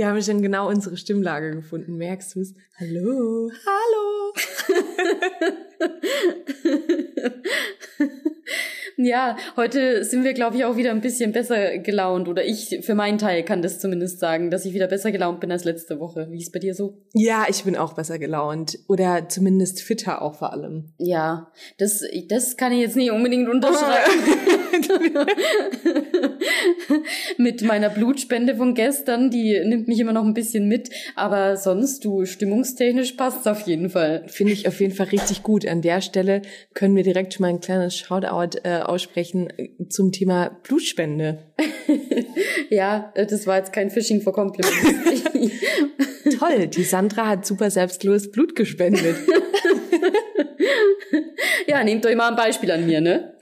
Wir haben schon genau unsere Stimmlage gefunden. Merkst du es? Hallo. Hallo. ja, heute sind wir, glaube ich, auch wieder ein bisschen besser gelaunt. Oder ich für meinen Teil kann das zumindest sagen, dass ich wieder besser gelaunt bin als letzte Woche. Wie ist bei dir so? Ja, ich bin auch besser gelaunt. Oder zumindest fitter auch vor allem. Ja, das, das kann ich jetzt nicht unbedingt unterschreiben. mit meiner Blutspende von gestern, die nimmt mich immer noch ein bisschen mit. Aber sonst, du, stimmungstechnisch passt's auf jeden Fall. Finde ich auf jeden Fall richtig gut. An der Stelle können wir direkt schon mal ein kleines Shoutout äh, aussprechen äh, zum Thema Blutspende. ja, äh, das war jetzt kein Fishing for Compliments. Toll, die Sandra hat super selbstlos Blut gespendet. ja, nehmt euch mal ein Beispiel an mir, ne?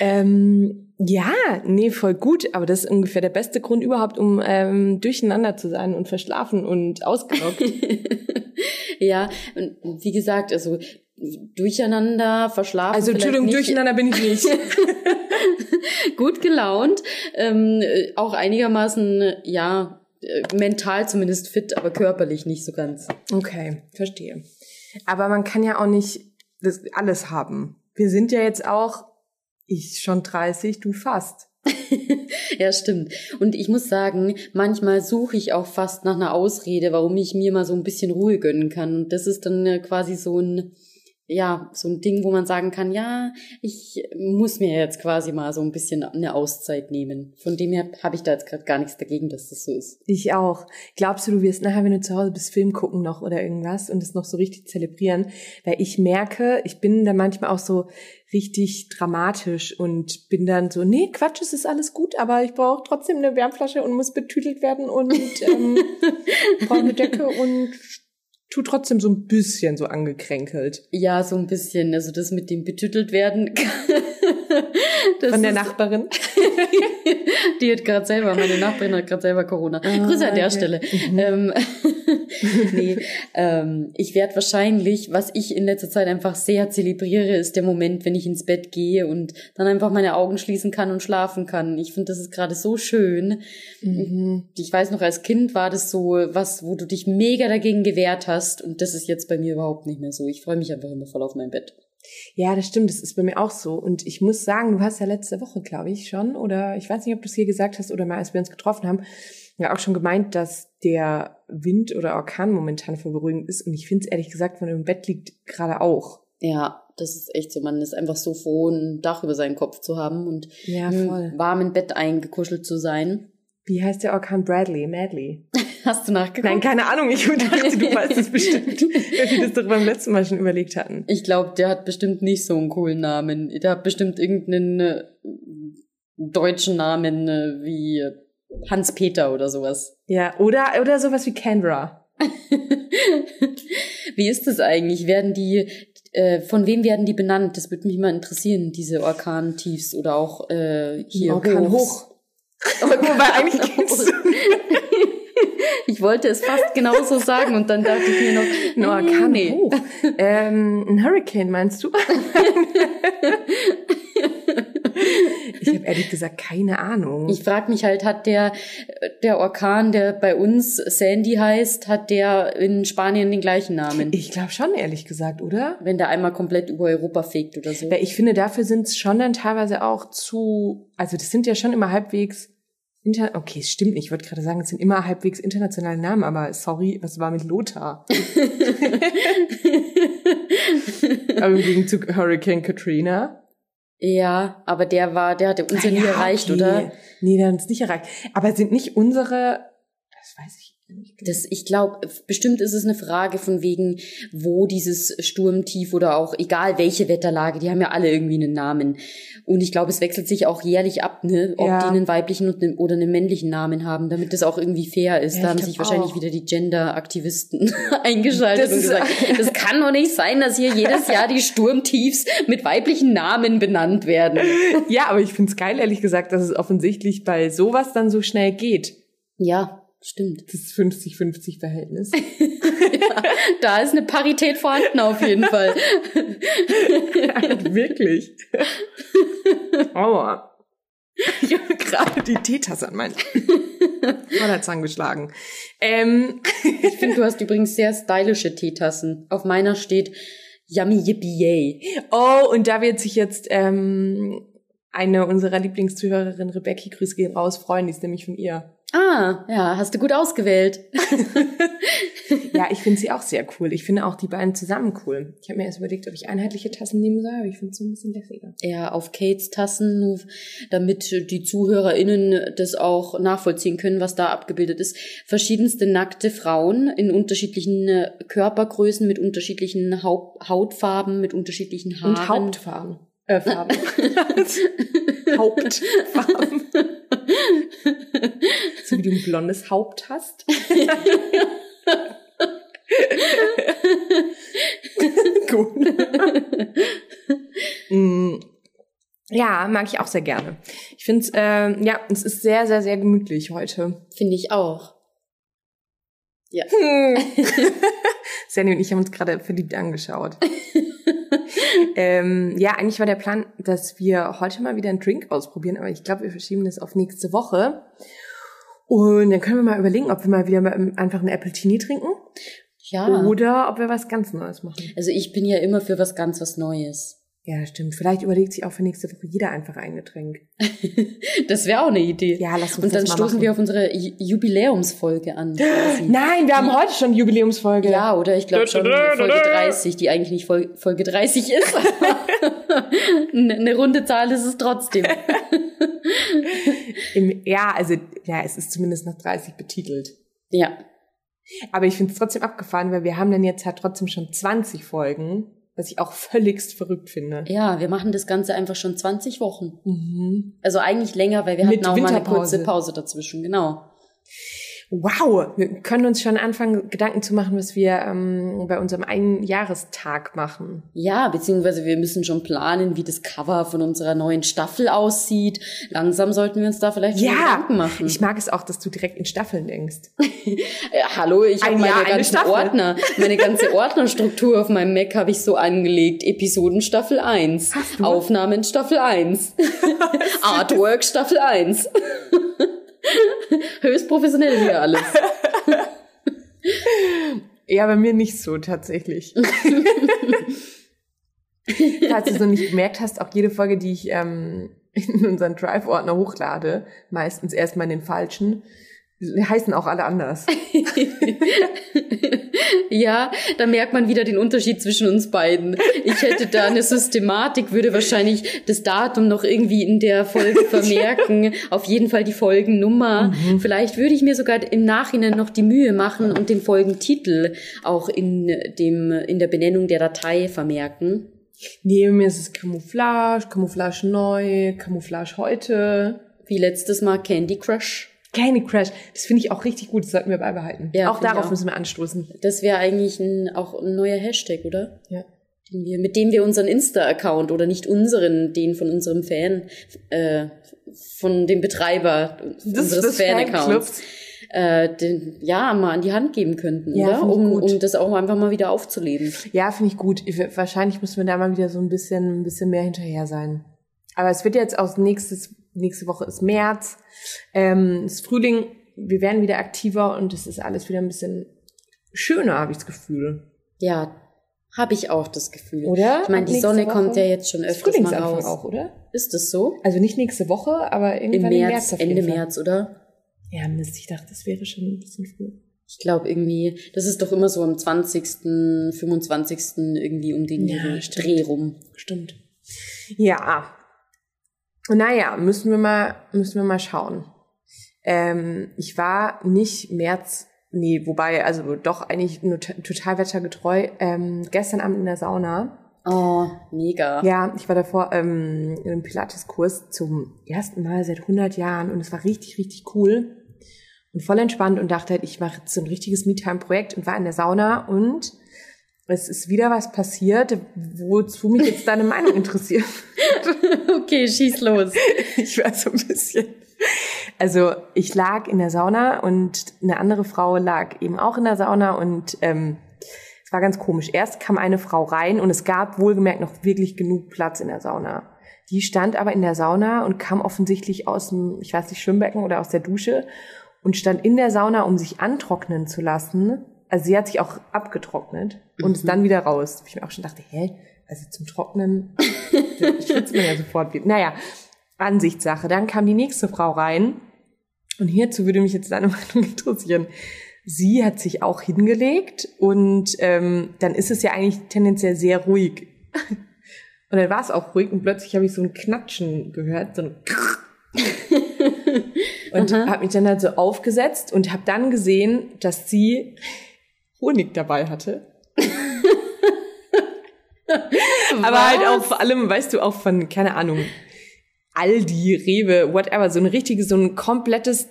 ähm, ja, nee, voll gut, aber das ist ungefähr der beste Grund überhaupt, um ähm, durcheinander zu sein und verschlafen und ausgelockt. ja, und wie gesagt, also durcheinander, verschlafen. Also Entschuldigung, nicht. durcheinander bin ich nicht. gut gelaunt, ähm, auch einigermaßen, ja, mental zumindest fit, aber körperlich nicht so ganz. Okay, verstehe. Aber man kann ja auch nicht das alles haben. Wir sind ja jetzt auch, ich schon 30, du fast. ja, stimmt. Und ich muss sagen, manchmal suche ich auch fast nach einer Ausrede, warum ich mir mal so ein bisschen Ruhe gönnen kann. Und das ist dann quasi so ein, ja, so ein Ding, wo man sagen kann, ja, ich muss mir jetzt quasi mal so ein bisschen eine Auszeit nehmen. Von dem her habe ich da jetzt gerade gar nichts dagegen, dass das so ist. Ich auch. Glaubst du, du wirst nachher, wenn du zu Hause bist, Film gucken noch oder irgendwas und es noch so richtig zelebrieren? Weil ich merke, ich bin da manchmal auch so richtig dramatisch und bin dann so, nee, Quatsch, es ist alles gut, aber ich brauche trotzdem eine Wärmflasche und muss betütelt werden und ähm, brauche eine Decke und tu trotzdem so ein bisschen so angekränkelt. Ja, so ein bisschen. Also das mit dem betüttelt werden. Von der Nachbarin. Die hat gerade selber, meine Nachbarin hat gerade selber Corona. Ah, Grüße an der okay. Stelle. Mhm. Ähm, nee, ähm, ich werde wahrscheinlich, was ich in letzter Zeit einfach sehr zelebriere, ist der Moment, wenn ich ins Bett gehe und dann einfach meine Augen schließen kann und schlafen kann. Ich finde, das ist gerade so schön. Mhm. Ich weiß noch, als Kind war das so was, wo du dich mega dagegen gewehrt hast und das ist jetzt bei mir überhaupt nicht mehr so. Ich freue mich einfach immer voll auf mein Bett. Ja, das stimmt, das ist bei mir auch so. Und ich muss sagen, du hast ja letzte Woche, glaube ich, schon, oder ich weiß nicht, ob du es hier gesagt hast oder mal, als wir uns getroffen haben, ja auch schon gemeint, dass der Wind oder Orkan momentan voll beruhigend ist. Und ich finde es ehrlich gesagt, wenn man im Bett liegt, gerade auch. Ja, das ist echt so. Man ist einfach so froh, ein Dach über seinen Kopf zu haben und ja, im warmen Bett eingekuschelt zu sein. Wie heißt der Orkan Bradley? Madley? Hast du nachgeguckt? Nein, keine Ahnung. Ich dachte, du weißt es bestimmt, weil wir das doch beim letzten Mal schon überlegt hatten. Ich glaube, der hat bestimmt nicht so einen coolen Namen. Der hat bestimmt irgendeinen äh, deutschen Namen äh, wie Hans-Peter oder sowas. Ja, oder, oder sowas wie Canberra. wie ist das eigentlich? Werden die, äh, von wem werden die benannt? Das würde mich mal interessieren, diese Orkan-Tiefs oder auch äh, hier Orkan hoch. Wobei eigentlich ging's Ich wollte es fast genauso sagen und dann dachte ich mir noch, no, Orkan nee. hoch. Ähm, ein Hurricane meinst du? Ich habe ehrlich gesagt keine Ahnung. Ich frage mich halt, hat der, der Orkan, der bei uns Sandy heißt, hat der in Spanien den gleichen Namen? Ich glaube schon, ehrlich gesagt, oder? Wenn der einmal komplett über Europa fegt oder so. Ich finde, dafür sind es schon dann teilweise auch zu, also das sind ja schon immer halbwegs Inter okay, es stimmt nicht. Ich wollte gerade sagen, es sind immer halbwegs internationale Namen, aber sorry, was war mit Lothar? aber im Gegenzug Hurricane Katrina. Ja, aber der war, der hatte uns ja nie erreicht, okay. oder? Nee, der hat uns nicht erreicht. Aber sind nicht unsere, das, ich glaube, bestimmt ist es eine Frage von wegen, wo dieses Sturmtief oder auch egal welche Wetterlage, die haben ja alle irgendwie einen Namen. Und ich glaube, es wechselt sich auch jährlich ab, ne, ob ja. die einen weiblichen oder einen männlichen Namen haben, damit das auch irgendwie fair ist. Ja, da haben sich wahrscheinlich auch. wieder die Gender-Aktivisten eingeschaltet das und gesagt, das kann doch nicht sein, dass hier jedes Jahr die Sturmtiefs mit weiblichen Namen benannt werden. Ja, aber ich find's geil, ehrlich gesagt, dass es offensichtlich bei sowas dann so schnell geht. Ja, Stimmt. Das 50-50 Verhältnis. ja, da ist eine Parität vorhanden auf jeden Fall. wirklich. Aua. Ich habe gerade die Teetasse an meinen. Voll hat's angeschlagen. Ähm. Ich finde, du hast übrigens sehr stylische Teetassen. Auf meiner steht Yummy Yippie Yay. Oh, und da wird sich jetzt ähm, eine unserer Lieblingszuhörerinnen, Rebecca, Grüß gehen raus, freuen. Die ist nämlich von ihr. Ah, ja, hast du gut ausgewählt. ja, ich finde sie auch sehr cool. Ich finde auch die beiden zusammen cool. Ich habe mir erst überlegt, ob ich einheitliche Tassen nehmen soll, aber ich finde es so ein bisschen lässiger. Ja, auf Kates Tassen, damit die ZuhörerInnen das auch nachvollziehen können, was da abgebildet ist. Verschiedenste nackte Frauen in unterschiedlichen äh, Körpergrößen, mit unterschiedlichen Haut Hautfarben, mit unterschiedlichen Haaren. Und Hauptfarben. Äh, Farben. Hauptfarben. so wie du ein blondes Haupt hast. Gut. mm. Ja, mag ich auch sehr gerne. Ich finde es, äh, ja, es ist sehr, sehr, sehr gemütlich heute. Finde ich auch. Ja. Hm. Sandy und ich haben uns gerade verliebt angeschaut. ähm, ja, eigentlich war der Plan, dass wir heute mal wieder einen Drink ausprobieren, aber ich glaube, wir verschieben das auf nächste Woche. Und dann können wir mal überlegen, ob wir mal wieder einfach einen Apple Teenie trinken. Ja. Oder ob wir was ganz Neues machen. Also ich bin ja immer für was ganz was Neues. Ja, stimmt. Vielleicht überlegt sich auch für nächste Woche jeder einfach ein Getränk. das wäre auch eine Idee. Ja, lass uns Und dann das mal stoßen machen. wir auf unsere Jubiläumsfolge an. Quasi. Nein, wir haben heute schon Jubiläumsfolge. Ja, oder ich glaube schon Folge 30, die eigentlich nicht Folge, Folge 30 ist. eine runde Zahl ist es trotzdem. Im, ja, also ja, es ist zumindest nach 30 betitelt. Ja. Aber ich finde es trotzdem abgefahren, weil wir haben dann jetzt halt trotzdem schon 20 Folgen, was ich auch völligst verrückt finde. Ja, wir machen das Ganze einfach schon 20 Wochen. Mhm. Also eigentlich länger, weil wir Mit hatten auch mal eine kurze Pause dazwischen, genau. Wow, wir können uns schon anfangen, Gedanken zu machen, was wir ähm, bei unserem Einjahrestag machen. Ja, beziehungsweise wir müssen schon planen, wie das Cover von unserer neuen Staffel aussieht. Langsam sollten wir uns da vielleicht schon Gedanken machen. ich mag es auch, dass du direkt in Staffeln denkst. Äh, hallo, ich habe Ein meine Jahr, eine ganzen Staffel. Ordner, meine ganze Ordnerstruktur auf meinem Mac habe ich so angelegt. Episoden Staffel 1, Hast du? Aufnahmen Staffel 1, Artwork Staffel 1. Höchst professionell hier alles. Ja, bei mir nicht so tatsächlich. Falls du noch nicht gemerkt hast, auch jede Folge, die ich ähm, in unseren Drive-Ordner hochlade, meistens erstmal in den falschen, heißen auch alle anders. Ja, da merkt man wieder den Unterschied zwischen uns beiden. Ich hätte da eine Systematik, würde wahrscheinlich das Datum noch irgendwie in der Folge vermerken. Auf jeden Fall die Folgennummer. Vielleicht würde ich mir sogar im Nachhinein noch die Mühe machen und den Folgentitel auch in dem, in der Benennung der Datei vermerken. Neben mir ist es Camouflage, Camouflage neu, Camouflage heute. Wie letztes Mal Candy Crush. Candy Crush, das finde ich auch richtig gut, das sollten wir beibehalten. Ja, auch darauf auch. müssen wir anstoßen. Das wäre eigentlich ein, auch ein neuer Hashtag, oder? Ja. Den wir, mit dem wir unseren Insta-Account oder nicht unseren, den von unserem Fan, äh, von dem Betreiber unseres Fan-Accounts, äh, den, ja, mal an die Hand geben könnten, Ja, oder? Um, um das auch einfach mal wieder aufzuleben. Ja, finde ich gut. Ich, wahrscheinlich müssen wir da mal wieder so ein bisschen, ein bisschen mehr hinterher sein. Aber es wird jetzt aus nächstes, nächste Woche ist März, ähm, ist Frühling, wir werden wieder aktiver und es ist alles wieder ein bisschen schöner, habe ich das Gefühl. Ja, habe ich auch das Gefühl. Oder? Ich meine, die Sonne Woche kommt ja jetzt schon öfters mal raus. auch, oder? Ist das so? Also nicht nächste Woche, aber Im irgendwann im März, März, auf jeden Ende Fall. März, oder? Ja, Mist, ich dachte, das wäre schon ein bisschen früh. Ich glaube irgendwie, das ist doch immer so am 20., 25. irgendwie um den Ja. Dreh rum. Stimmt. Ja. Naja, müssen wir mal, müssen wir mal schauen. Ähm, ich war nicht März, nee, wobei, also doch eigentlich nur total wettergetreu, ähm, gestern Abend in der Sauna. Oh, mega. Ja, ich war davor ähm, in einem Pilates-Kurs zum ersten Mal seit 100 Jahren und es war richtig, richtig cool und voll entspannt und dachte halt, ich mache jetzt so ein richtiges Me-Time-Projekt und war in der Sauna und es ist wieder was passiert, wozu mich jetzt deine Meinung interessiert. Okay, schieß los. Ich war so ein bisschen. Also ich lag in der Sauna und eine andere Frau lag eben auch in der Sauna und ähm, es war ganz komisch. Erst kam eine Frau rein und es gab wohlgemerkt noch wirklich genug Platz in der Sauna. Die stand aber in der Sauna und kam offensichtlich aus dem, ich weiß nicht, Schwimmbecken oder aus der Dusche und stand in der Sauna, um sich antrocknen zu lassen. Also sie hat sich auch abgetrocknet und ist dann wieder raus. Ich mir auch schon dachte, hä, also zum Trocknen schwitzt man ja sofort wieder. Naja, Ansichtssache. Dann kam die nächste Frau rein und hierzu würde mich jetzt deine Meinung interessieren. Sie hat sich auch hingelegt und ähm, dann ist es ja eigentlich tendenziell sehr ruhig. Und dann war es auch ruhig und plötzlich habe ich so ein Knatschen gehört, so ein und habe mich dann halt so aufgesetzt und habe dann gesehen, dass sie Honig dabei hatte. Aber halt auch vor allem, weißt du, auch von, keine Ahnung, Aldi, Rewe, whatever, so ein richtiges, so ein komplettes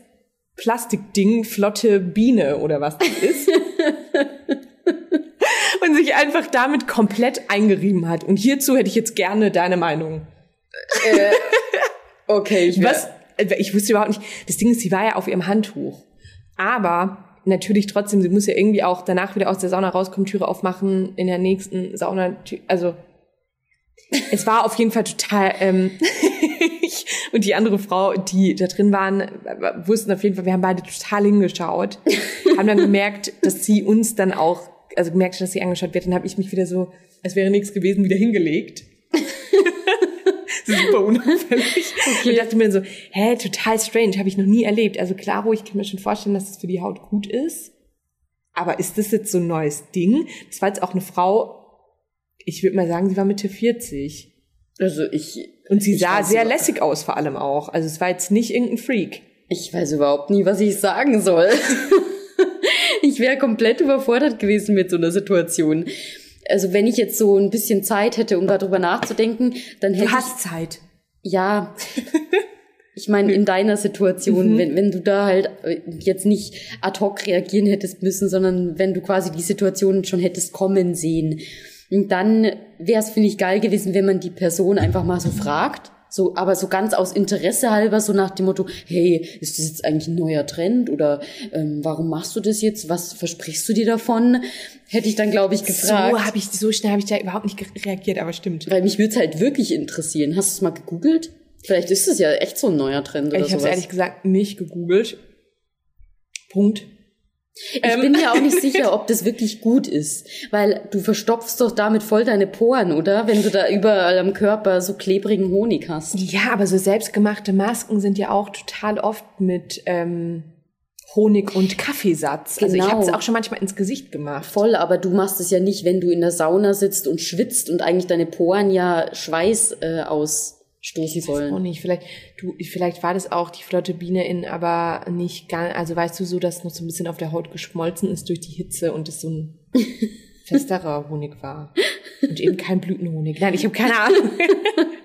Plastikding, flotte Biene oder was das ist. und sich einfach damit komplett eingerieben hat. Und hierzu hätte ich jetzt gerne deine Meinung. Äh, okay, ich was? Ich wusste überhaupt nicht. Das Ding ist, sie war ja auf ihrem Handtuch. Aber natürlich trotzdem, sie muss ja irgendwie auch danach wieder aus der Sauna rauskommen, Türe aufmachen, in der nächsten Sauna, also es war auf jeden Fall total, ähm, ich und die andere Frau, die da drin waren, wussten auf jeden Fall, wir haben beide total hingeschaut, haben dann gemerkt, dass sie uns dann auch, also gemerkt, dass sie angeschaut wird, dann habe ich mich wieder so, als wäre nichts gewesen, wieder hingelegt. super unauffällig. Okay. Und dachte mir so, hä, total strange, habe ich noch nie erlebt. Also klar, ich kann mir schon vorstellen, dass es für die Haut gut ist. Aber ist das jetzt so ein neues Ding? Das war jetzt auch eine Frau, ich würde mal sagen, sie war Mitte 40. Also ich. Und sie sah sehr lässig aus, vor allem auch. Also es war jetzt nicht irgendein Freak. Ich weiß überhaupt nie, was ich sagen soll. ich wäre komplett überfordert gewesen mit so einer Situation also wenn ich jetzt so ein bisschen Zeit hätte, um darüber nachzudenken, dann hätte du hast ich, Zeit. Ja. Ich meine, in deiner Situation, mhm. wenn, wenn du da halt äh, jetzt nicht ad hoc reagieren hättest müssen, sondern wenn du quasi die Situation schon hättest kommen sehen. Und dann wäre es, finde ich, geil gewesen, wenn man die Person einfach mal so fragt. So, aber so ganz aus Interesse halber, so nach dem Motto, hey, ist das jetzt eigentlich ein neuer Trend oder ähm, warum machst du das jetzt? Was versprichst du dir davon? Hätte ich dann, glaube ich, gefragt. So habe ich, so schnell habe ich da überhaupt nicht reagiert, aber stimmt. Weil mich würde es halt wirklich interessieren. Hast du es mal gegoogelt? Vielleicht ist es ja echt so ein neuer Trend oder Ich habe es ehrlich gesagt nicht gegoogelt. Punkt. Ich ähm. bin mir auch nicht sicher, ob das wirklich gut ist, weil du verstopfst doch damit voll deine Poren, oder? Wenn du da überall am Körper so klebrigen Honig hast. Ja, aber so selbstgemachte Masken sind ja auch total oft mit ähm, Honig und Kaffeesatz. Genau. Also ich habe es genau. auch schon manchmal ins Gesicht gemacht. Voll, aber du machst es ja nicht, wenn du in der Sauna sitzt und schwitzt und eigentlich deine Poren ja Schweiß äh, aus stoßen sollen. Auch nicht. Vielleicht, du, vielleicht war das auch die flotte Biene in, aber nicht ganz, also weißt du so, dass noch so ein bisschen auf der Haut geschmolzen ist durch die Hitze und es so ein festerer Honig war. Und eben kein Blütenhonig. Nein, ich habe keine Ahnung.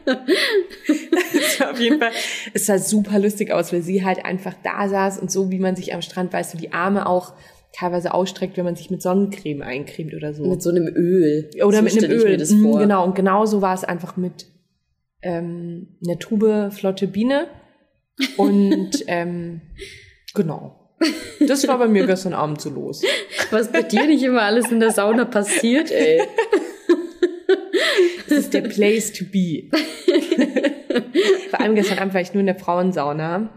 das war auf jeden Fall, es sah super lustig aus, weil sie halt einfach da saß und so, wie man sich am Strand, weißt du, die Arme auch teilweise ausstreckt, wenn man sich mit Sonnencreme eincremt oder so. Mit so einem Öl. Oder so mit einem Öl. Mhm, genau, und genau so war es einfach mit ähm, eine Tube flotte Biene und ähm, genau. Das war bei mir gestern Abend so los. Was bei dir nicht immer alles in der Sauna passiert, ey. Das ist der Place to be. Vor allem gestern Abend war ich nur in der Frauensauna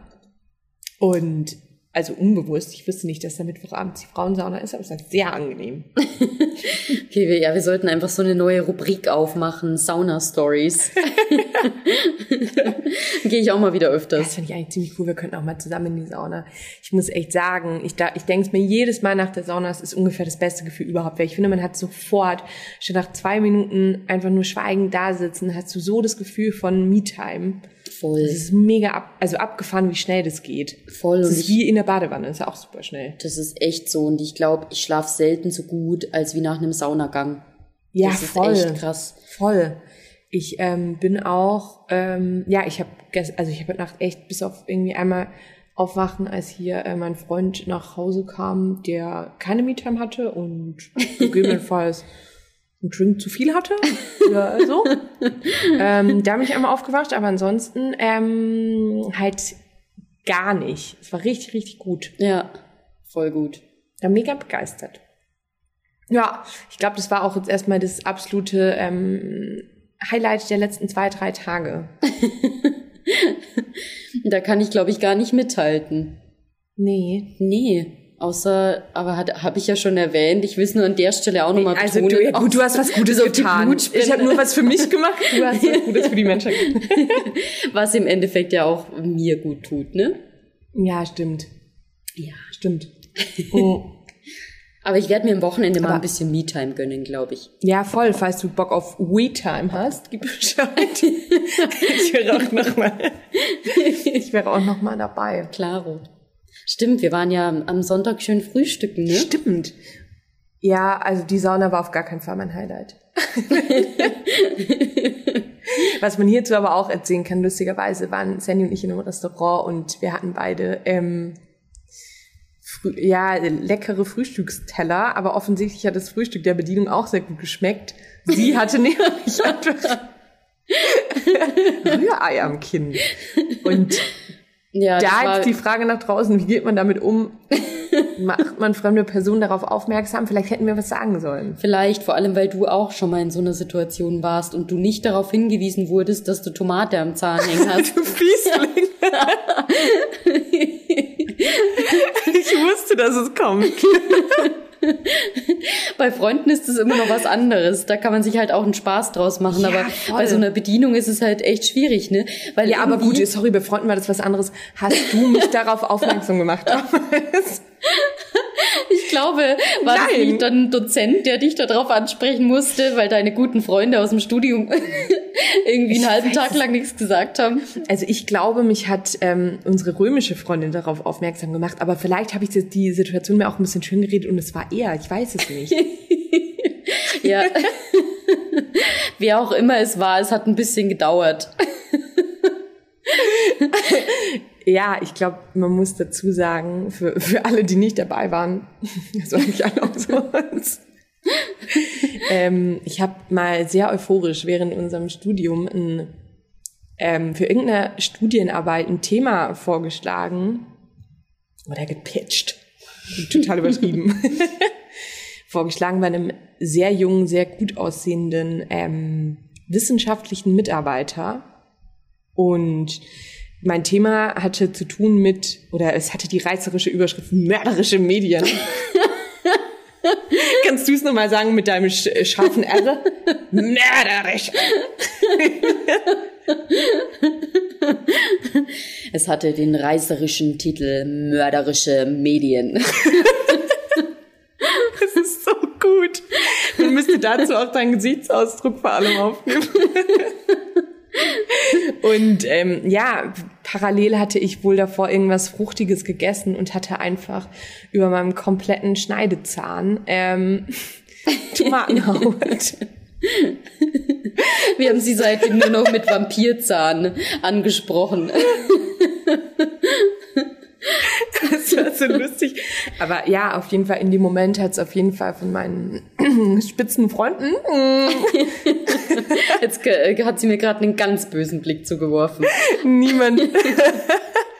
und also unbewusst. Ich wusste nicht, dass der Mittwochabend die Frauensauna ist, aber es war sehr angenehm. okay, wir, ja, wir sollten einfach so eine neue Rubrik aufmachen, Sauna-Stories. Gehe ich auch mal wieder öfters. Das finde ich eigentlich ziemlich cool. Wir könnten auch mal zusammen in die Sauna. Ich muss echt sagen, ich, da, ich denke es mir jedes Mal nach der Sauna, es ist ungefähr das beste Gefühl überhaupt. Weil ich finde, man hat sofort, schon nach zwei Minuten einfach nur schweigend da sitzen, hast du so das Gefühl von Me-Time. Voll. Das ist mega ab, also abgefahren, wie schnell das geht. Voll. Das ist wie in der Badewanne, das ist ja auch super schnell. Das ist echt so. Und ich glaube, ich schlafe selten so gut, als wie nach einem Saunagang. Ja, das voll. ist echt krass. Voll. Ich ähm, bin auch, ähm, ja, ich habe, also ich habe heute Nacht echt bis auf irgendwie einmal aufwachen, als hier äh, mein Freund nach Hause kam, der keine Me-Time hatte und gegebenenfalls einen Drink zu viel hatte oder so. ähm, da bin ich einmal aufgewacht, aber ansonsten ähm, halt gar nicht. Es war richtig, richtig gut. Ja, voll gut. Ja, mega begeistert. Ja, ich glaube, das war auch jetzt erstmal das absolute ähm, Highlight der letzten zwei, drei Tage. da kann ich, glaube ich, gar nicht mithalten. Nee. Nee. Außer, aber habe ich ja schon erwähnt, ich will es nur an der Stelle auch nochmal also betonen. Du, ja, gut, du hast was Gutes getan. Ich habe nur was für mich gemacht, du hast was Gutes für die Menschen Was im Endeffekt ja auch mir gut tut, ne? Ja, stimmt. Ja. Stimmt. Oh. Aber ich werde mir am Wochenende aber mal ein bisschen Me-Time gönnen, glaube ich. Ja, voll. Falls du Bock auf We-Time hast, gib Bescheid. ich wäre auch noch mal, ich wäre auch noch mal dabei. Klaro. Stimmt, wir waren ja am Sonntag schön frühstücken, ne? Stimmt. Ja, also die Sauna war auf gar keinen Fall mein Highlight. Was man hierzu aber auch erzählen kann, lustigerweise waren Sandy und ich in einem Restaurant und wir hatten beide ähm, ja, leckere Frühstücksteller, aber offensichtlich hat das Frühstück der Bedienung auch sehr gut geschmeckt. Sie hatte nämlich einfach Rührei am Kinn. Und ja, da jetzt die Frage nach draußen, wie geht man damit um? Macht man fremde Personen darauf aufmerksam? Vielleicht hätten wir was sagen sollen. Vielleicht, vor allem, weil du auch schon mal in so einer Situation warst und du nicht darauf hingewiesen wurdest, dass du Tomate am Zahn hängen hast. du Fiesling. ich wusste, dass es kommt. bei Freunden ist es immer noch was anderes. Da kann man sich halt auch einen Spaß draus machen. Ja, aber voll. bei so einer Bedienung ist es halt echt schwierig, ne? Weil ja, aber gut, sorry, bei Freunden war das was anderes. Hast du mich darauf aufmerksam gemacht damals? Ich glaube, war Nein. das nicht dann ein Dozent, der dich darauf ansprechen musste, weil deine guten Freunde aus dem Studium irgendwie einen halben Tag lang nichts gesagt haben? Also ich glaube, mich hat ähm, unsere römische Freundin darauf aufmerksam gemacht, aber vielleicht habe ich die Situation mir auch ein bisschen schön geredet und es war er, ich weiß es nicht. ja. Wer auch immer es war, es hat ein bisschen gedauert. Ja, ich glaube, man muss dazu sagen, für, für alle, die nicht dabei waren, das war nicht alle so. ähm, ich habe mal sehr euphorisch während unserem Studium ein, ähm, für irgendeine Studienarbeit ein Thema vorgeschlagen. Oder gepitcht, total übertrieben, vorgeschlagen bei einem sehr jungen, sehr gut aussehenden ähm, wissenschaftlichen Mitarbeiter. Und mein Thema hatte zu tun mit, oder es hatte die reißerische Überschrift mörderische Medien. Kannst du es nochmal sagen mit deinem sch scharfen R? Mörderisch. es hatte den reißerischen Titel Mörderische Medien. das ist so gut. Man müsste dazu auch deinen Gesichtsausdruck vor allem aufnehmen. Und ähm, ja, parallel hatte ich wohl davor irgendwas Fruchtiges gegessen und hatte einfach über meinem kompletten Schneidezahn ähm, Tomatenhaut. Wir haben sie seitdem nur noch mit Vampirzahn angesprochen. Das war so lustig. Aber ja, auf jeden Fall in dem Moment hat es auf jeden Fall von meinen spitzen Freunden. Jetzt äh, hat sie mir gerade einen ganz bösen Blick zugeworfen. Niemand.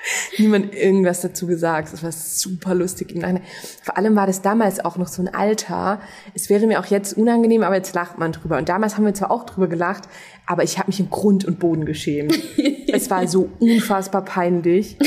niemand irgendwas dazu gesagt. Es war super lustig. Vor allem war das damals auch noch so ein Alter. Es wäre mir auch jetzt unangenehm, aber jetzt lacht man drüber. Und damals haben wir zwar auch drüber gelacht, aber ich habe mich im Grund und Boden geschämt. es war so unfassbar peinlich.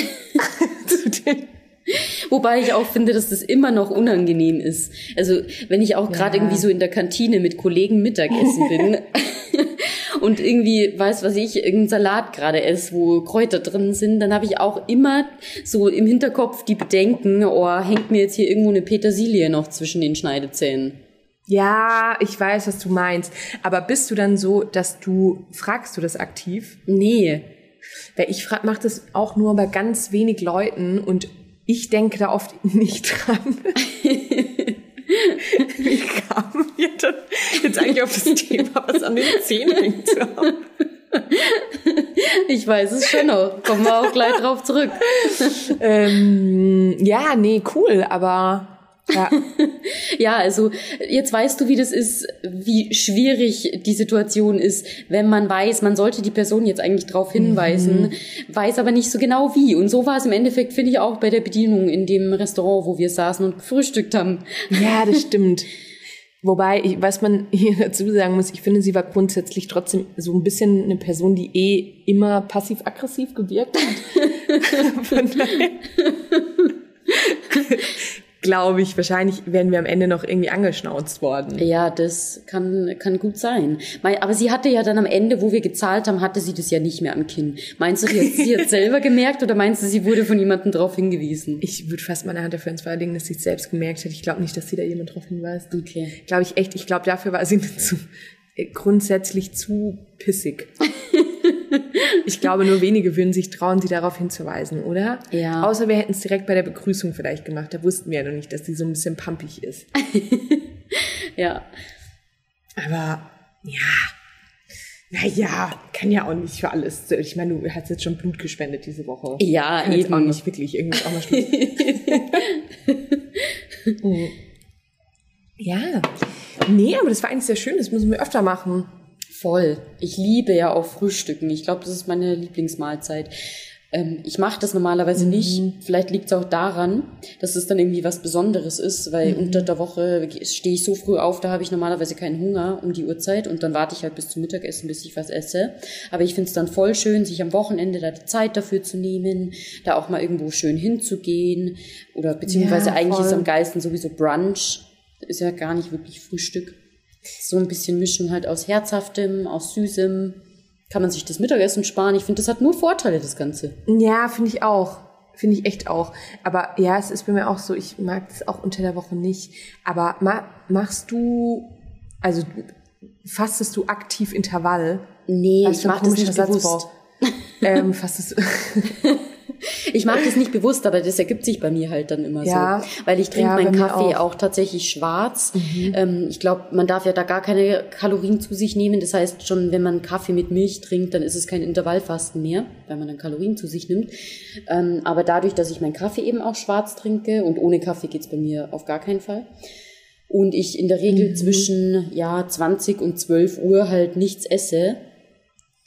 Wobei ich auch finde, dass das immer noch unangenehm ist. Also wenn ich auch gerade ja. irgendwie so in der Kantine mit Kollegen Mittagessen bin und irgendwie weiß, was ich, irgendein Salat gerade esse, wo Kräuter drin sind, dann habe ich auch immer so im Hinterkopf die Bedenken, oh, hängt mir jetzt hier irgendwo eine Petersilie noch zwischen den Schneidezähnen. Ja, ich weiß, was du meinst. Aber bist du dann so, dass du, fragst du das aktiv? Nee. Weil ich mache das auch nur bei ganz wenig Leuten und ich denke da oft nicht dran. Wie kam mir dann jetzt eigentlich auf das Thema, was an den Zähnen hängt zu haben? Ich weiß es schon noch. Kommen wir auch gleich drauf zurück. Ähm, ja, nee, cool, aber ja. ja, also jetzt weißt du, wie das ist, wie schwierig die Situation ist, wenn man weiß, man sollte die Person jetzt eigentlich darauf hinweisen, mhm. weiß aber nicht so genau wie. Und so war es im Endeffekt, finde ich, auch bei der Bedienung in dem Restaurant, wo wir saßen und gefrühstückt haben. Ja, das stimmt. Wobei, ich, was man hier dazu sagen muss, ich finde, sie war grundsätzlich trotzdem so ein bisschen eine Person, die eh immer passiv-aggressiv gewirkt hat. Von daher glaube ich, wahrscheinlich werden wir am Ende noch irgendwie angeschnauzt worden. Ja, das kann, kann gut sein. Aber sie hatte ja dann am Ende, wo wir gezahlt haben, hatte sie das ja nicht mehr am Kinn. Meinst du, sie hat, sie hat selber gemerkt oder meinst du, sie wurde von jemandem darauf hingewiesen? Ich würde fast meine Hand dafür ins Feuer legen, dass sie es selbst gemerkt hat. Ich glaube nicht, dass sie da jemand drauf hinweist. Okay. Glaube ich echt. Ich glaube, dafür war sie zu, äh, grundsätzlich zu pissig. ich glaube, nur wenige würden sich trauen, sie darauf hinzuweisen, oder? Ja. Außer wir hätten es direkt bei der Begrüßung vielleicht gemacht. Da wussten wir ja noch nicht, dass sie so ein bisschen pumpig ist. ja. Aber ja, naja, kann ja auch nicht für alles. Ich meine, du hast jetzt schon Blut gespendet diese Woche. Ja, kann eben. Auch nicht wirklich irgendwie auch mal. Mhm. ja. Nee, aber das war eigentlich sehr schön. Das müssen wir öfter machen. Voll. Ich liebe ja auch Frühstücken. Ich glaube, das ist meine Lieblingsmahlzeit. Ähm, ich mache das normalerweise mhm. nicht. Vielleicht liegt es auch daran, dass es dann irgendwie was Besonderes ist, weil mhm. unter der Woche stehe ich so früh auf, da habe ich normalerweise keinen Hunger um die Uhrzeit und dann warte ich halt bis zum Mittagessen, bis ich was esse. Aber ich finde es dann voll schön, sich am Wochenende da die Zeit dafür zu nehmen, da auch mal irgendwo schön hinzugehen oder beziehungsweise ja, eigentlich ist am geilsten sowieso Brunch. Ist ja gar nicht wirklich Frühstück. So ein bisschen Mischung halt aus Herzhaftem, aus Süßem. Kann man sich das Mittagessen sparen. Ich finde, das hat nur Vorteile, das Ganze. Ja, finde ich auch. Finde ich echt auch. Aber ja, es ist bei mir auch so, ich mag das auch unter der Woche nicht. Aber ma machst du, also fastest du aktiv Intervall? Nee, ich mache das nicht bewusst. ähm, fastest du ich mag das nicht bewusst, aber das ergibt sich bei mir halt dann immer ja. so. Weil ich trinke ja, meinen Kaffee auch. auch. tatsächlich schwarz. Mhm. Ähm, ich glaube, man darf ja da gar keine Kalorien zu sich nehmen. Das heißt, schon wenn man Kaffee mit Milch trinkt, dann ist es kein Intervallfasten mehr, weil man dann Kalorien zu sich nimmt. Ähm, aber dadurch, dass ich meinen Kaffee eben auch schwarz trinke und ohne Kaffee geht's bei mir auf gar keinen Fall. Und ich in der Regel mhm. zwischen ja 20 und 12 Uhr halt nichts esse,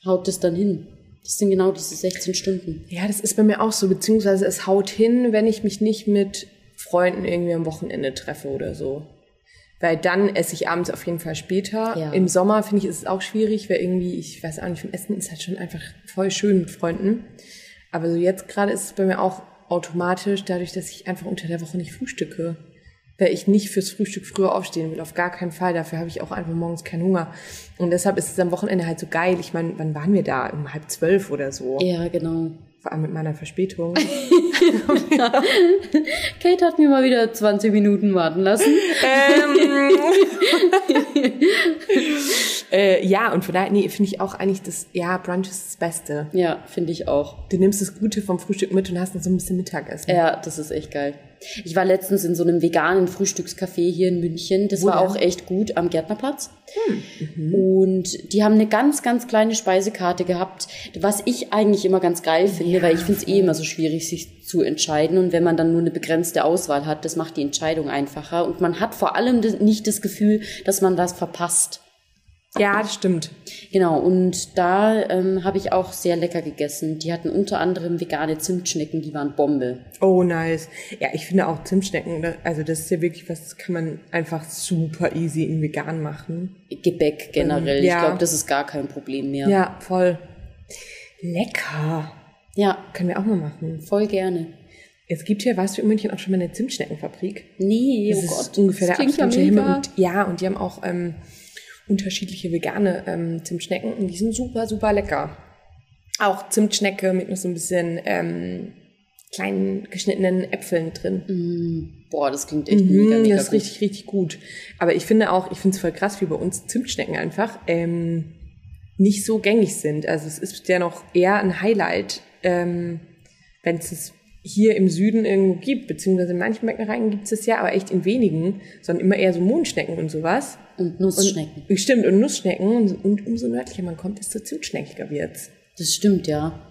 haut das dann hin. Das sind genau diese 16 Stunden. Ja, das ist bei mir auch so, beziehungsweise es haut hin, wenn ich mich nicht mit Freunden irgendwie am Wochenende treffe oder so. Weil dann esse ich abends auf jeden Fall später. Ja. Im Sommer finde ich, ist es auch schwierig, weil irgendwie, ich weiß auch nicht, vom Essen ist halt schon einfach voll schön mit Freunden. Aber so jetzt gerade ist es bei mir auch automatisch, dadurch, dass ich einfach unter der Woche nicht frühstücke weil ich nicht fürs Frühstück früher aufstehen will. Auf gar keinen Fall. Dafür habe ich auch einfach morgens keinen Hunger. Und deshalb ist es am Wochenende halt so geil. Ich meine, wann waren wir da? Um halb zwölf oder so. Ja, genau. Vor allem mit meiner Verspätung. Kate hat mir mal wieder 20 Minuten warten lassen. Ähm. äh, ja, und von daher, nee, finde ich auch eigentlich das, ja, Brunch ist das Beste. Ja, finde ich auch. Du nimmst das Gute vom Frühstück mit und hast dann so ein bisschen Mittagessen. Ja, das ist echt geil. Ich war letztens in so einem veganen Frühstückscafé hier in München. Das Wo war denn? auch echt gut am Gärtnerplatz. Hm. Und die haben eine ganz, ganz kleine Speisekarte gehabt, was ich eigentlich immer ganz geil finde, ja, weil ich finde es eh immer so schwierig, sich zu entscheiden. Und wenn man dann nur eine begrenzte Auswahl hat, das macht die Entscheidung einfacher. Und man hat vor allem nicht das Gefühl, dass man was verpasst. Ja, das stimmt. Genau, und da ähm, habe ich auch sehr lecker gegessen. Die hatten unter anderem vegane Zimtschnecken, die waren Bombe. Oh, nice. Ja, ich finde auch Zimtschnecken, also das ist ja wirklich was, das kann man einfach super easy in vegan machen. Gebäck generell, ähm, ja. ich glaube, das ist gar kein Problem mehr. Ja, voll. Lecker. Ja. Können wir auch mal machen. Voll gerne. Es gibt hier, weißt du, in München auch schon mal eine Zimtschneckenfabrik. Nee, das oh ist Gott. ungefähr das der absolute Himmel. Und, ja, und die haben auch... Ähm, unterschiedliche vegane ähm, Zimtschnecken und die sind super, super lecker. Auch Zimtschnecke mit noch so ein bisschen ähm, kleinen geschnittenen Äpfeln drin. Mm, boah, das klingt echt mhm, mega, mega Das ist gut. richtig, richtig gut. Aber ich finde auch, ich finde es voll krass, wie bei uns Zimtschnecken einfach ähm, nicht so gängig sind. Also es ist ja noch eher ein Highlight, ähm, wenn es hier im Süden irgendwo gibt, beziehungsweise in manchen Bäckereien gibt es das ja, aber echt in wenigen, sondern immer eher so Mondschnecken und sowas. Und Nussschnecken. Und, stimmt, und Nussschnecken. Und, und umso nördlicher man kommt, desto zimtschneckiger wird's. Das stimmt, ja.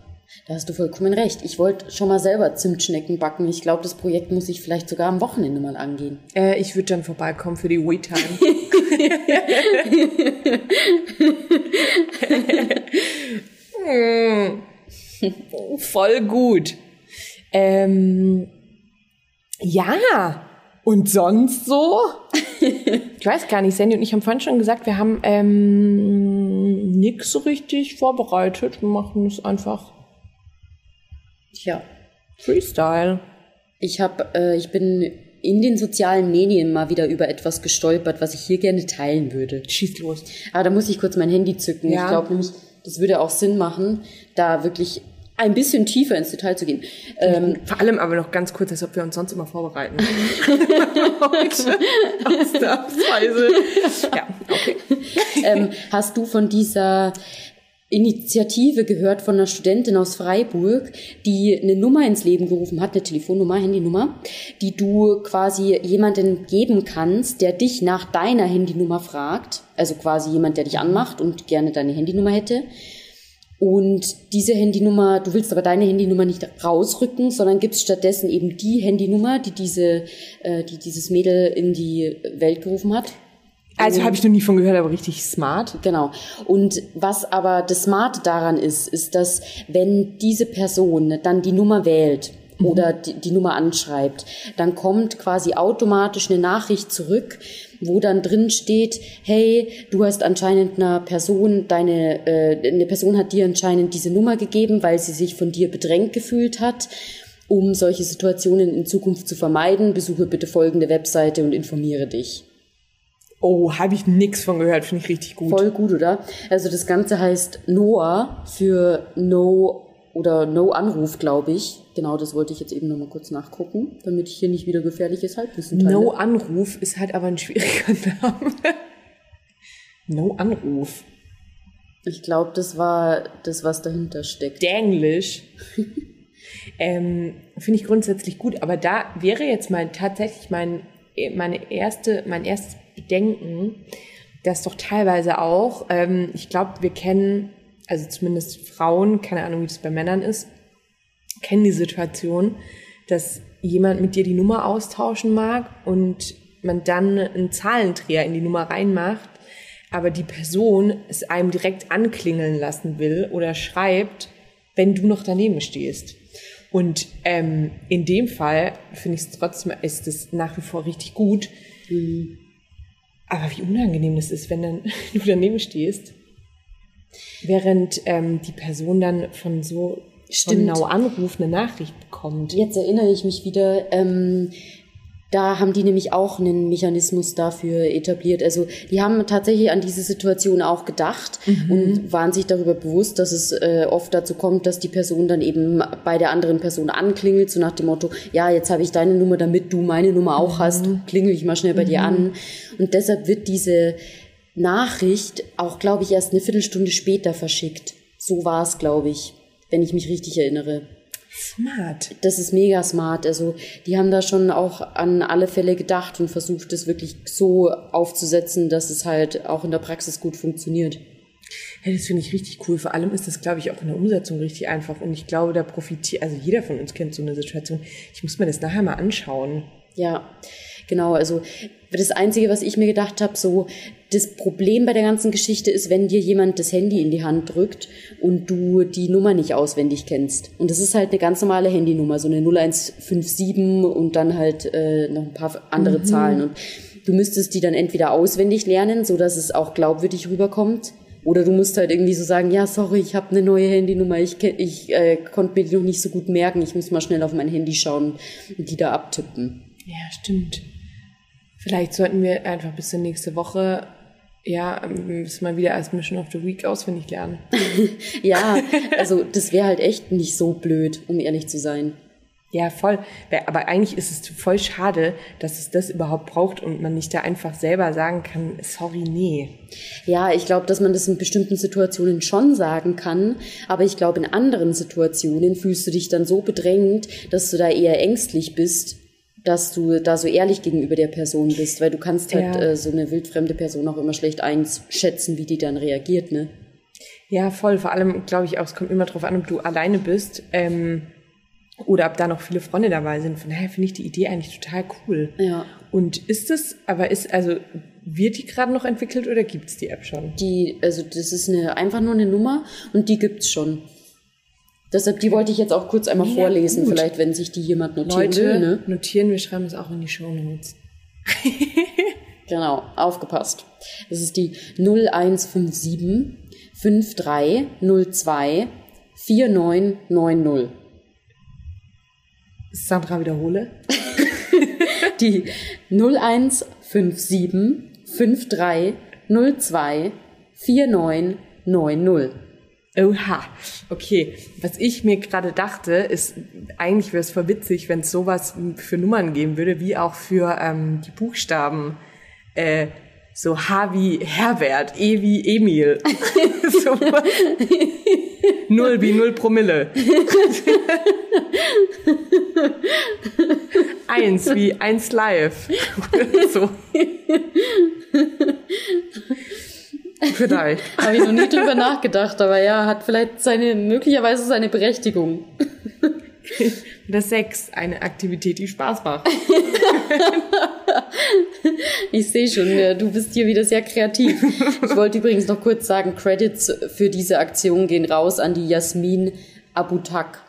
Da hast du vollkommen recht. Ich wollte schon mal selber Zimtschnecken backen. Ich glaube, das Projekt muss ich vielleicht sogar am Wochenende mal angehen. Äh, ich würde dann vorbeikommen für die We-Time. Voll gut. Ähm, ja, und sonst so? ich weiß gar nicht, Sandy und ich haben vorhin schon gesagt, wir haben ähm, nichts so richtig vorbereitet. Wir machen es einfach. Tja. Freestyle. Ich habe, äh, ich bin in den sozialen Medien mal wieder über etwas gestolpert, was ich hier gerne teilen würde. Schieß los. Aber da muss ich kurz mein Handy zücken. Ja. Ich glaube nämlich, das würde auch Sinn machen, da wirklich ein bisschen tiefer ins Detail zu gehen. Ähm, Vor allem aber noch ganz kurz, als ob wir uns sonst immer vorbereiten. Ausnahmsweise. Ja, okay. ähm, hast du von dieser Initiative gehört von einer Studentin aus Freiburg, die eine Nummer ins Leben gerufen hat, eine Telefonnummer, Handynummer, die du quasi jemanden geben kannst, der dich nach deiner Handynummer fragt, also quasi jemand, der dich anmacht und gerne deine Handynummer hätte. Und diese Handynummer, du willst aber deine Handynummer nicht rausrücken, sondern gibst stattdessen eben die Handynummer, die diese, äh, die dieses Mädel in die Welt gerufen hat. Also habe ich noch nie von gehört, aber richtig smart. Genau. Und was aber das Smarte daran ist, ist, dass wenn diese Person dann die Nummer wählt oder die, die Nummer anschreibt, dann kommt quasi automatisch eine Nachricht zurück, wo dann drin steht, hey, du hast anscheinend einer Person, deine, äh, eine Person hat dir anscheinend diese Nummer gegeben, weil sie sich von dir bedrängt gefühlt hat. Um solche Situationen in Zukunft zu vermeiden, besuche bitte folgende Webseite und informiere dich. Oh, habe ich nix von gehört, finde ich richtig gut. Voll gut, oder? Also das Ganze heißt Noah für No oder No Anruf, glaube ich. Genau, das wollte ich jetzt eben nochmal kurz nachgucken, damit ich hier nicht wieder gefährliches Halbwissen teile. No Anruf ist halt aber ein schwieriger Name. no Anruf. Ich glaube, das war das, was dahinter steckt. Denglisch. ähm, Finde ich grundsätzlich gut, aber da wäre jetzt mal tatsächlich mein, meine erste, mein erstes Bedenken, dass doch teilweise auch, ähm, ich glaube, wir kennen, also zumindest Frauen, keine Ahnung, wie das bei Männern ist, kennen die Situation, dass jemand mit dir die Nummer austauschen mag und man dann einen Zahlendreher in die Nummer reinmacht, aber die Person es einem direkt anklingeln lassen will oder schreibt, wenn du noch daneben stehst. Und ähm, in dem Fall finde ich es trotzdem, ist es nach wie vor richtig gut. Aber wie unangenehm das ist, wenn dann du daneben stehst, während ähm, die Person dann von so Stimmt. Now Anruf eine Nachricht bekommt. Jetzt erinnere ich mich wieder, ähm, da haben die nämlich auch einen Mechanismus dafür etabliert. Also die haben tatsächlich an diese Situation auch gedacht und waren sich darüber bewusst, dass es äh, oft dazu kommt, dass die Person dann eben bei der anderen Person anklingelt, so nach dem Motto, ja, jetzt habe ich deine Nummer, damit du meine Nummer auch hast, klingel ich mal schnell bei dir an. Und deshalb wird diese Nachricht auch, glaube ich, erst eine Viertelstunde später verschickt. So war es, glaube ich, wenn ich mich richtig erinnere. Smart. Das ist mega smart. Also die haben da schon auch an alle Fälle gedacht und versucht, es wirklich so aufzusetzen, dass es halt auch in der Praxis gut funktioniert. Ja, das finde ich richtig cool. Vor allem ist das, glaube ich, auch in der Umsetzung richtig einfach. Und ich glaube, da profitiert, also jeder von uns kennt so eine Situation. Ich muss mir das nachher mal anschauen. Ja, genau. Also das Einzige, was ich mir gedacht habe, so das Problem bei der ganzen Geschichte ist, wenn dir jemand das Handy in die Hand drückt und du die Nummer nicht auswendig kennst. Und das ist halt eine ganz normale Handynummer, so eine 0157 und dann halt äh, noch ein paar andere Zahlen. Und du müsstest die dann entweder auswendig lernen, so dass es auch glaubwürdig rüberkommt. Oder du musst halt irgendwie so sagen, ja, sorry, ich habe eine neue Handynummer, ich, ich äh, konnte mir die noch nicht so gut merken, ich muss mal schnell auf mein Handy schauen und die da abtippen. Ja, stimmt. Vielleicht sollten wir einfach bis zur nächste Woche, ja, müssen wir wieder als Mission of the Week auswendig lernen. Ja, also das wäre halt echt nicht so blöd, um ehrlich zu sein. Ja, voll. Aber eigentlich ist es voll schade, dass es das überhaupt braucht und man nicht da einfach selber sagen kann, sorry, nee. Ja, ich glaube, dass man das in bestimmten Situationen schon sagen kann, aber ich glaube, in anderen Situationen fühlst du dich dann so bedrängt, dass du da eher ängstlich bist, dass du da so ehrlich gegenüber der Person bist, weil du kannst halt Ja. äh, so eine wildfremde Person auch immer schlecht einschätzen, wie die dann reagiert, ne? Ja, voll. Vor allem glaube ich auch, es kommt immer drauf an, ob du alleine bist ähm, oder ob da noch viele Freunde dabei sind. Von daher finde ich die Idee eigentlich total cool. Ja. Und ist es, aber ist, also wird die gerade noch entwickelt oder gibt es die App schon? Die, also das ist eine, einfach nur eine Nummer und die gibt's schon. Deshalb, die wollte ich jetzt auch kurz einmal Ja, vorlesen, gut. vielleicht, wenn sich die jemand notieren Leute, will, ne? notieren, wir schreiben es auch in die Show Notes. Genau, aufgepasst. Das ist die 0157 5302 4990. Sandra, wiederhole. Die 0157 53 02 4990. Oha, okay. Was ich mir gerade dachte, ist, eigentlich wäre es voll witzig, wenn es sowas für Nummern geben würde, wie auch für ähm, die Buchstaben. Äh, so H wie Herbert, E wie Emil. so, null wie null Promille. eins wie eins live. so. Vielleicht. Habe ich noch nie drüber nachgedacht, aber ja, hat vielleicht seine, möglicherweise seine Berechtigung. Das Sex, eine Aktivität, die Spaß macht. ich sehe schon, du bist hier wieder sehr kreativ. Ich wollte übrigens noch kurz sagen, Credits für diese Aktion gehen raus an die Jasmin Abutak.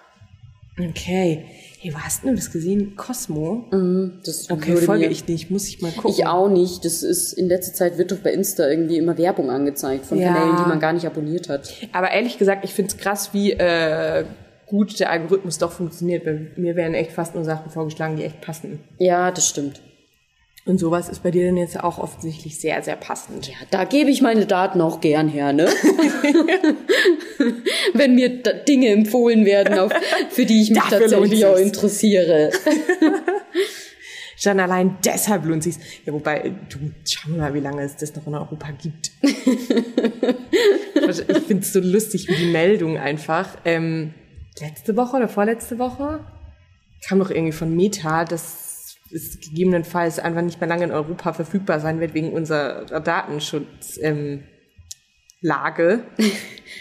Okay. Hey, wo hast du das gesehen? Cosmo? Mhm, das okay, folge ich nicht, muss ich mal gucken. Ich auch nicht. Das ist, in letzter Zeit wird doch bei Insta irgendwie immer Werbung angezeigt von ja. Kanälen, die man gar nicht abonniert hat. Aber ehrlich gesagt, ich finde es krass, wie äh, gut der Algorithmus doch funktioniert. Bei mir werden echt fast nur Sachen vorgeschlagen, die echt passen. Ja, das stimmt. Und sowas ist bei dir dann jetzt auch offensichtlich sehr, sehr passend. Ja, da gebe ich meine Daten auch gern her, ne? Wenn mir Dinge empfohlen werden, auf, für die ich mich Dafür tatsächlich auch interessiere. Schon allein deshalb lohnt sich's. Ja, wobei, du, schau mal, wie lange es das noch in Europa gibt. ich finde es so lustig, wie die Meldung einfach, ähm, letzte Woche oder vorletzte Woche kam doch irgendwie von Meta, dass es gegebenenfalls einfach nicht mehr lange in Europa verfügbar sein wird wegen unserer Datenschutzlage. Ähm,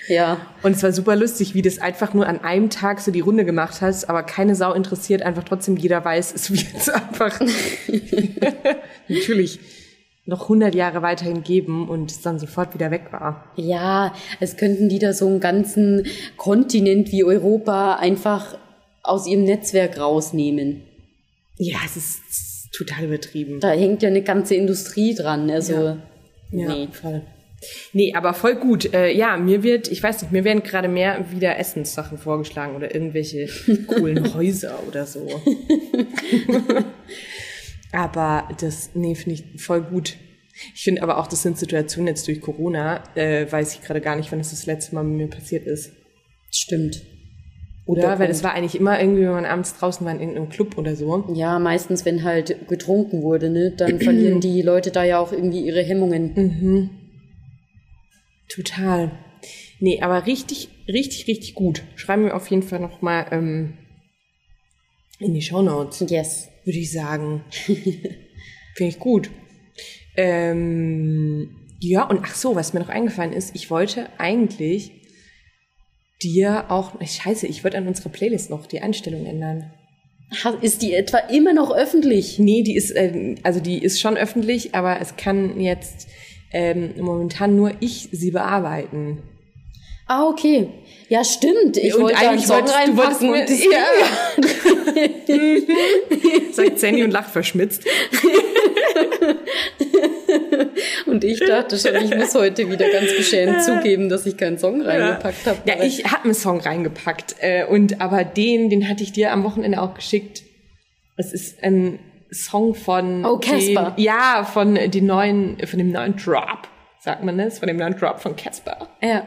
ja. Und es war super lustig, wie das einfach nur an einem Tag so die Runde gemacht hast, aber keine Sau interessiert, einfach trotzdem jeder weiß, es wird einfach natürlich noch 100 Jahre weiterhin geben und es dann sofort wieder weg war. Ja, es könnten die da so einen ganzen Kontinent wie Europa einfach aus ihrem Netzwerk rausnehmen. Ja, es ist total übertrieben. Da hängt ja eine ganze Industrie dran. Also, ja, ja nee. voll. Nee, aber voll gut. Äh, ja, mir wird, ich weiß nicht, mir werden gerade mehr wieder Essenssachen vorgeschlagen oder irgendwelche coolen Häuser oder so. aber das, nee, finde ich voll gut. Ich finde aber auch, das sind Situationen jetzt durch Corona, äh, weiß ich gerade gar nicht, wann das das letzte Mal mit mir passiert ist. Stimmt. Oder? Weil das war eigentlich immer irgendwie, wenn man abends draußen war in irgendeinem Club oder so. Ja, meistens, wenn halt getrunken wurde, ne, dann verlieren die Leute da ja auch irgendwie ihre Hemmungen. Mhm. Total. Nee, aber richtig, richtig, richtig gut. Schreiben wir auf jeden Fall nochmal ähm, in die Show Notes. Yes. Würde ich sagen. Finde ich gut. Ähm, ja, und ach so, was mir noch eingefallen ist, ich wollte eigentlich dir auch, scheiße, ich würde an unserer Playlist noch die Einstellung ändern. Ist die etwa immer noch öffentlich? Nee, die ist, äh, also die ist schon öffentlich, aber es kann jetzt ähm, momentan nur ich sie bearbeiten. Ah, okay. Ja, stimmt. Ich und wollte eigentlich einen Song reinpacken. Du wolltest, ja. Sagt Sandy und lacht verschmitzt. Und ich dachte schon, ich muss heute wieder ganz beschämt zugeben, dass ich keinen Song reingepackt habe. Ja, ich habe einen Song reingepackt. Äh, und aber den, den hatte ich dir am Wochenende auch geschickt. Es ist ein Song von Oh, Casper. Ja, von den neuen, von dem neuen Drop sagt man das, von dem neuen Drop von Casper. Ja.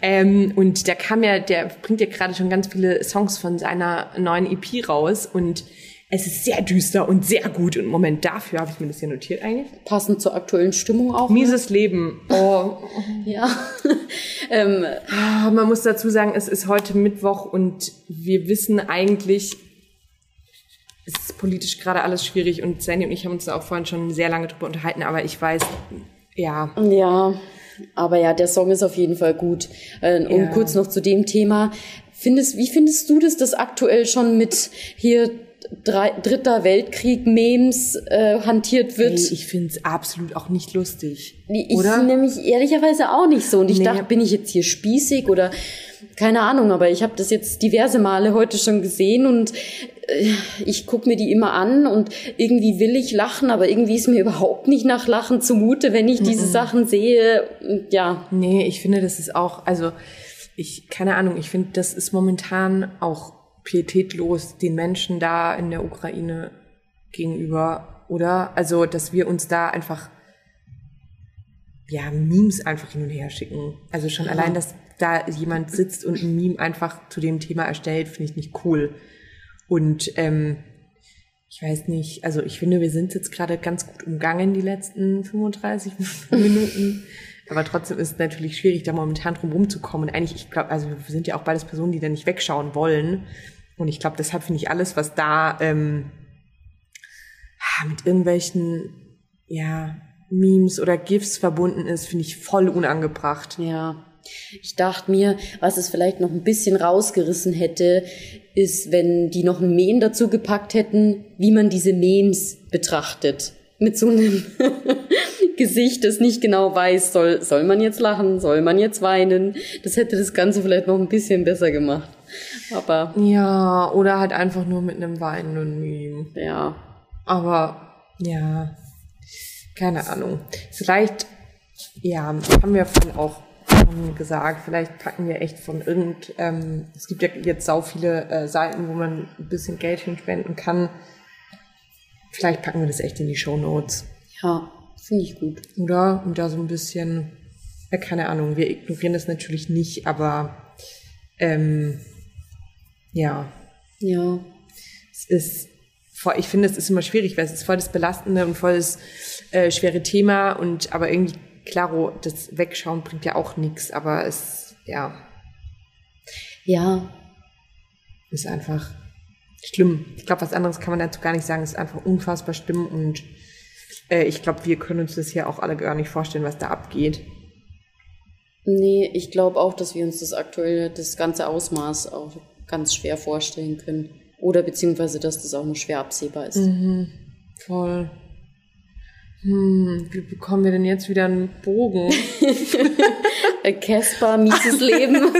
Ähm, und der kam ja, der bringt ja gerade schon ganz viele Songs von seiner neuen EP raus und es ist sehr düster und sehr gut. Und Moment, dafür habe ich mir das hier notiert eigentlich. Passend zur aktuellen Stimmung auch. Mieses ne? Leben. Oh. ja. ähm, ah, Man muss dazu sagen, es ist heute Mittwoch und wir wissen eigentlich, es ist politisch gerade alles schwierig und Sandy und ich haben uns da auch vorhin schon sehr lange drüber unterhalten, aber ich weiß, ja. Ja. Aber ja, der Song ist auf jeden Fall gut. Äh, und ja. kurz noch zu dem Thema. Findest, wie findest du das, das aktuell schon mit hier Drei, Dritter Weltkrieg-Memes äh, hantiert wird. Nee, ich finde es absolut auch nicht lustig. Ich oder? nämlich ehrlicherweise auch nicht so. Und ich nee. dachte, bin ich jetzt hier spießig oder keine Ahnung, aber ich habe das jetzt diverse Male heute schon gesehen und äh, ich guck mir die immer an und irgendwie will ich lachen, aber irgendwie ist mir überhaupt nicht nach Lachen zumute, wenn ich diese -mm. Sachen sehe. Ja. Nee, ich finde, das ist auch, also ich, keine Ahnung, ich finde, das ist momentan auch pietätlos den Menschen da in der Ukraine gegenüber, oder? Also, dass wir uns da einfach ja, Memes einfach hin und her schicken. Also schon ja. allein, dass da jemand sitzt und ein Meme einfach zu dem Thema erstellt, finde ich nicht cool. Und ähm, ich weiß nicht, also ich finde, wir sind jetzt gerade ganz gut umgangen die letzten 35 Minuten. Aber trotzdem ist es natürlich schwierig, da momentan drum rumzukommen. Und eigentlich, ich glaube, also wir sind ja auch beides Personen, die da nicht wegschauen wollen. Und ich glaube, deshalb finde ich alles, was da ähm, mit irgendwelchen, ja, Memes oder GIFs verbunden ist, finde ich voll unangebracht. Ja. Ich dachte mir, was es vielleicht noch ein bisschen rausgerissen hätte, ist, wenn die noch ein Mem dazu gepackt hätten, wie man diese Memes betrachtet. Mit so einem Gesicht, das nicht genau weiß, soll, soll man jetzt lachen, soll man jetzt weinen. Das hätte das Ganze vielleicht noch ein bisschen besser gemacht. Aber. Ja, oder halt einfach nur mit einem weinenden Meme. Ja. Aber, ja. Keine Ahnung. Vielleicht, ja, haben wir vorhin auch gesagt, vielleicht packen wir echt von irgend, ähm, es gibt ja jetzt sau viele äh, Seiten, wo man ein bisschen Geld hinspenden kann. Vielleicht packen wir das echt in die Show Notes. Ja, finde ich gut. Oder? Und da so ein bisschen, ja, keine Ahnung, wir ignorieren das natürlich nicht, aber ähm, ja. Ja. Es ist voll, ich finde, es ist immer schwierig, weil es ist voll das belastende und voll das äh, schwere Thema und aber irgendwie Klaro, das Wegschauen bringt ja auch nichts, aber es, ja. Ja. Ist einfach schlimm. Ich glaube, was anderes kann man dazu gar nicht sagen. Es ist einfach unfassbar schlimm und äh, ich glaube, wir können uns das hier auch alle gar nicht vorstellen, was da abgeht. Nee, ich glaube auch, dass wir uns das aktuell, das ganze Ausmaß auch ganz schwer vorstellen können. Oder beziehungsweise, dass das auch nur schwer absehbar ist. Mhm, voll. Hm, wie bekommen wir denn jetzt wieder einen Bogen? Casper, mieses Leben.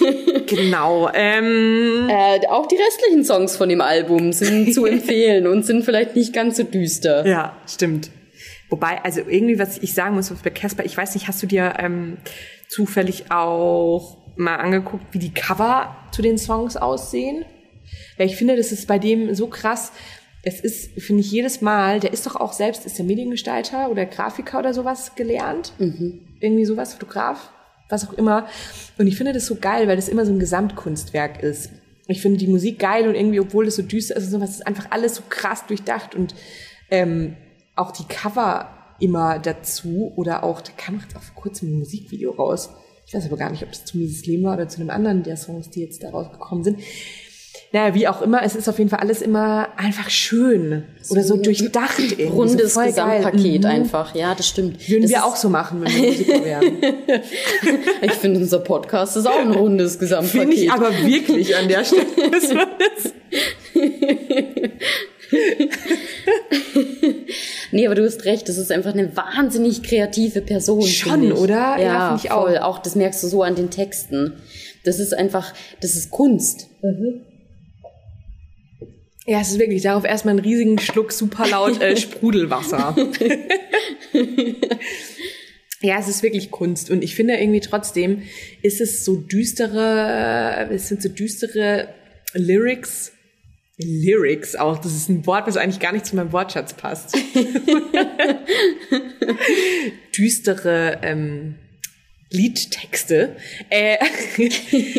genau. Ähm, äh, auch die restlichen Songs von dem Album sind zu empfehlen und sind vielleicht nicht ganz so düster. Ja, stimmt. Wobei, also irgendwie, was ich sagen muss, bei Casper, ich weiß nicht, hast du dir ähm, zufällig auch mal angeguckt, wie die Cover zu den Songs aussehen? Weil ich finde, das ist bei dem so krass es ist, finde ich, jedes Mal, der ist doch auch selbst, ist der Mediengestalter oder Grafiker oder sowas gelernt. Mhm. Irgendwie sowas, Fotograf, was auch immer. Und ich finde das so geil, weil das immer so ein Gesamtkunstwerk ist. Ich finde die Musik geil und irgendwie, obwohl es so düster ist und sowas, ist einfach alles so krass durchdacht und ähm, auch die Cover immer dazu oder auch, da kam jetzt auch vor kurzem ein Musikvideo raus. Ich weiß aber gar nicht, ob das zu Mises Leben war oder zu einem anderen der Songs, die jetzt da rausgekommen sind naja, wie auch immer, es ist auf jeden Fall alles immer einfach schön so oder so durchdacht. Irgendwie. Rundes so Gesamtpaket mhm. einfach, ja, das stimmt. Würden das wir auch so machen, wenn wir Musiker wären. ich finde, unser Podcast ist auch ein rundes Gesamtpaket. Finde ich aber wirklich an der Stelle. Nee, aber du hast recht, das ist einfach eine wahnsinnig kreative Person. Schon, oder? Ja, ja finde ich auch. Voll. Auch das merkst du so an den Texten. Das ist einfach, das ist Kunst. Mhm. Ja, es ist wirklich darauf erstmal einen riesigen Schluck super laut äh, Sprudelwasser. ja, es ist wirklich Kunst und ich finde irgendwie trotzdem ist es so düstere, es sind so düstere Lyrics, Lyrics auch. Das ist ein Wort, was eigentlich gar nicht zu meinem Wortschatz passt. düstere ähm, Liedtexte, äh,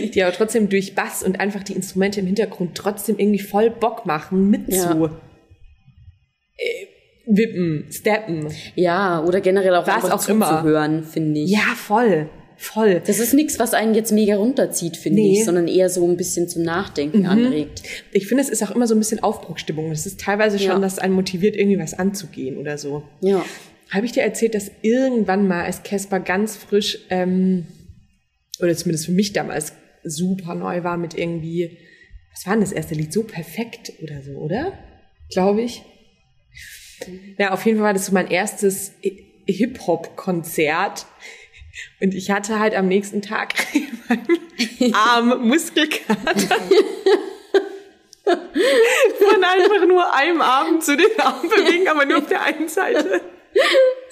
die aber trotzdem durch Bass und einfach die Instrumente im Hintergrund trotzdem irgendwie voll Bock machen, mit ja. zu äh, wippen, steppen. Ja, oder generell auch was auch immer zu hören, finde ich. Ja, voll. Voll. Das ist nichts, was einen jetzt mega runterzieht, finde nee. ich, sondern eher so ein bisschen zum Nachdenken mhm. anregt. Ich finde, es ist auch immer so ein bisschen Aufbruchstimmung. Es ist teilweise schon, ja. dass einen motiviert, irgendwie was anzugehen oder so. Ja. Habe ich dir erzählt, dass irgendwann mal, als Casper ganz frisch, ähm, oder zumindest für mich damals super neu war mit irgendwie, was war denn das erste Lied? So perfekt oder so, oder? Glaube ich. Ja, auf jeden Fall war das so mein erstes Hip-Hop-Konzert. Und ich hatte halt am nächsten Tag Arm Muskelkater. Von einfach nur einem Arm zu den Arm bewegen, aber nur auf der einen Seite.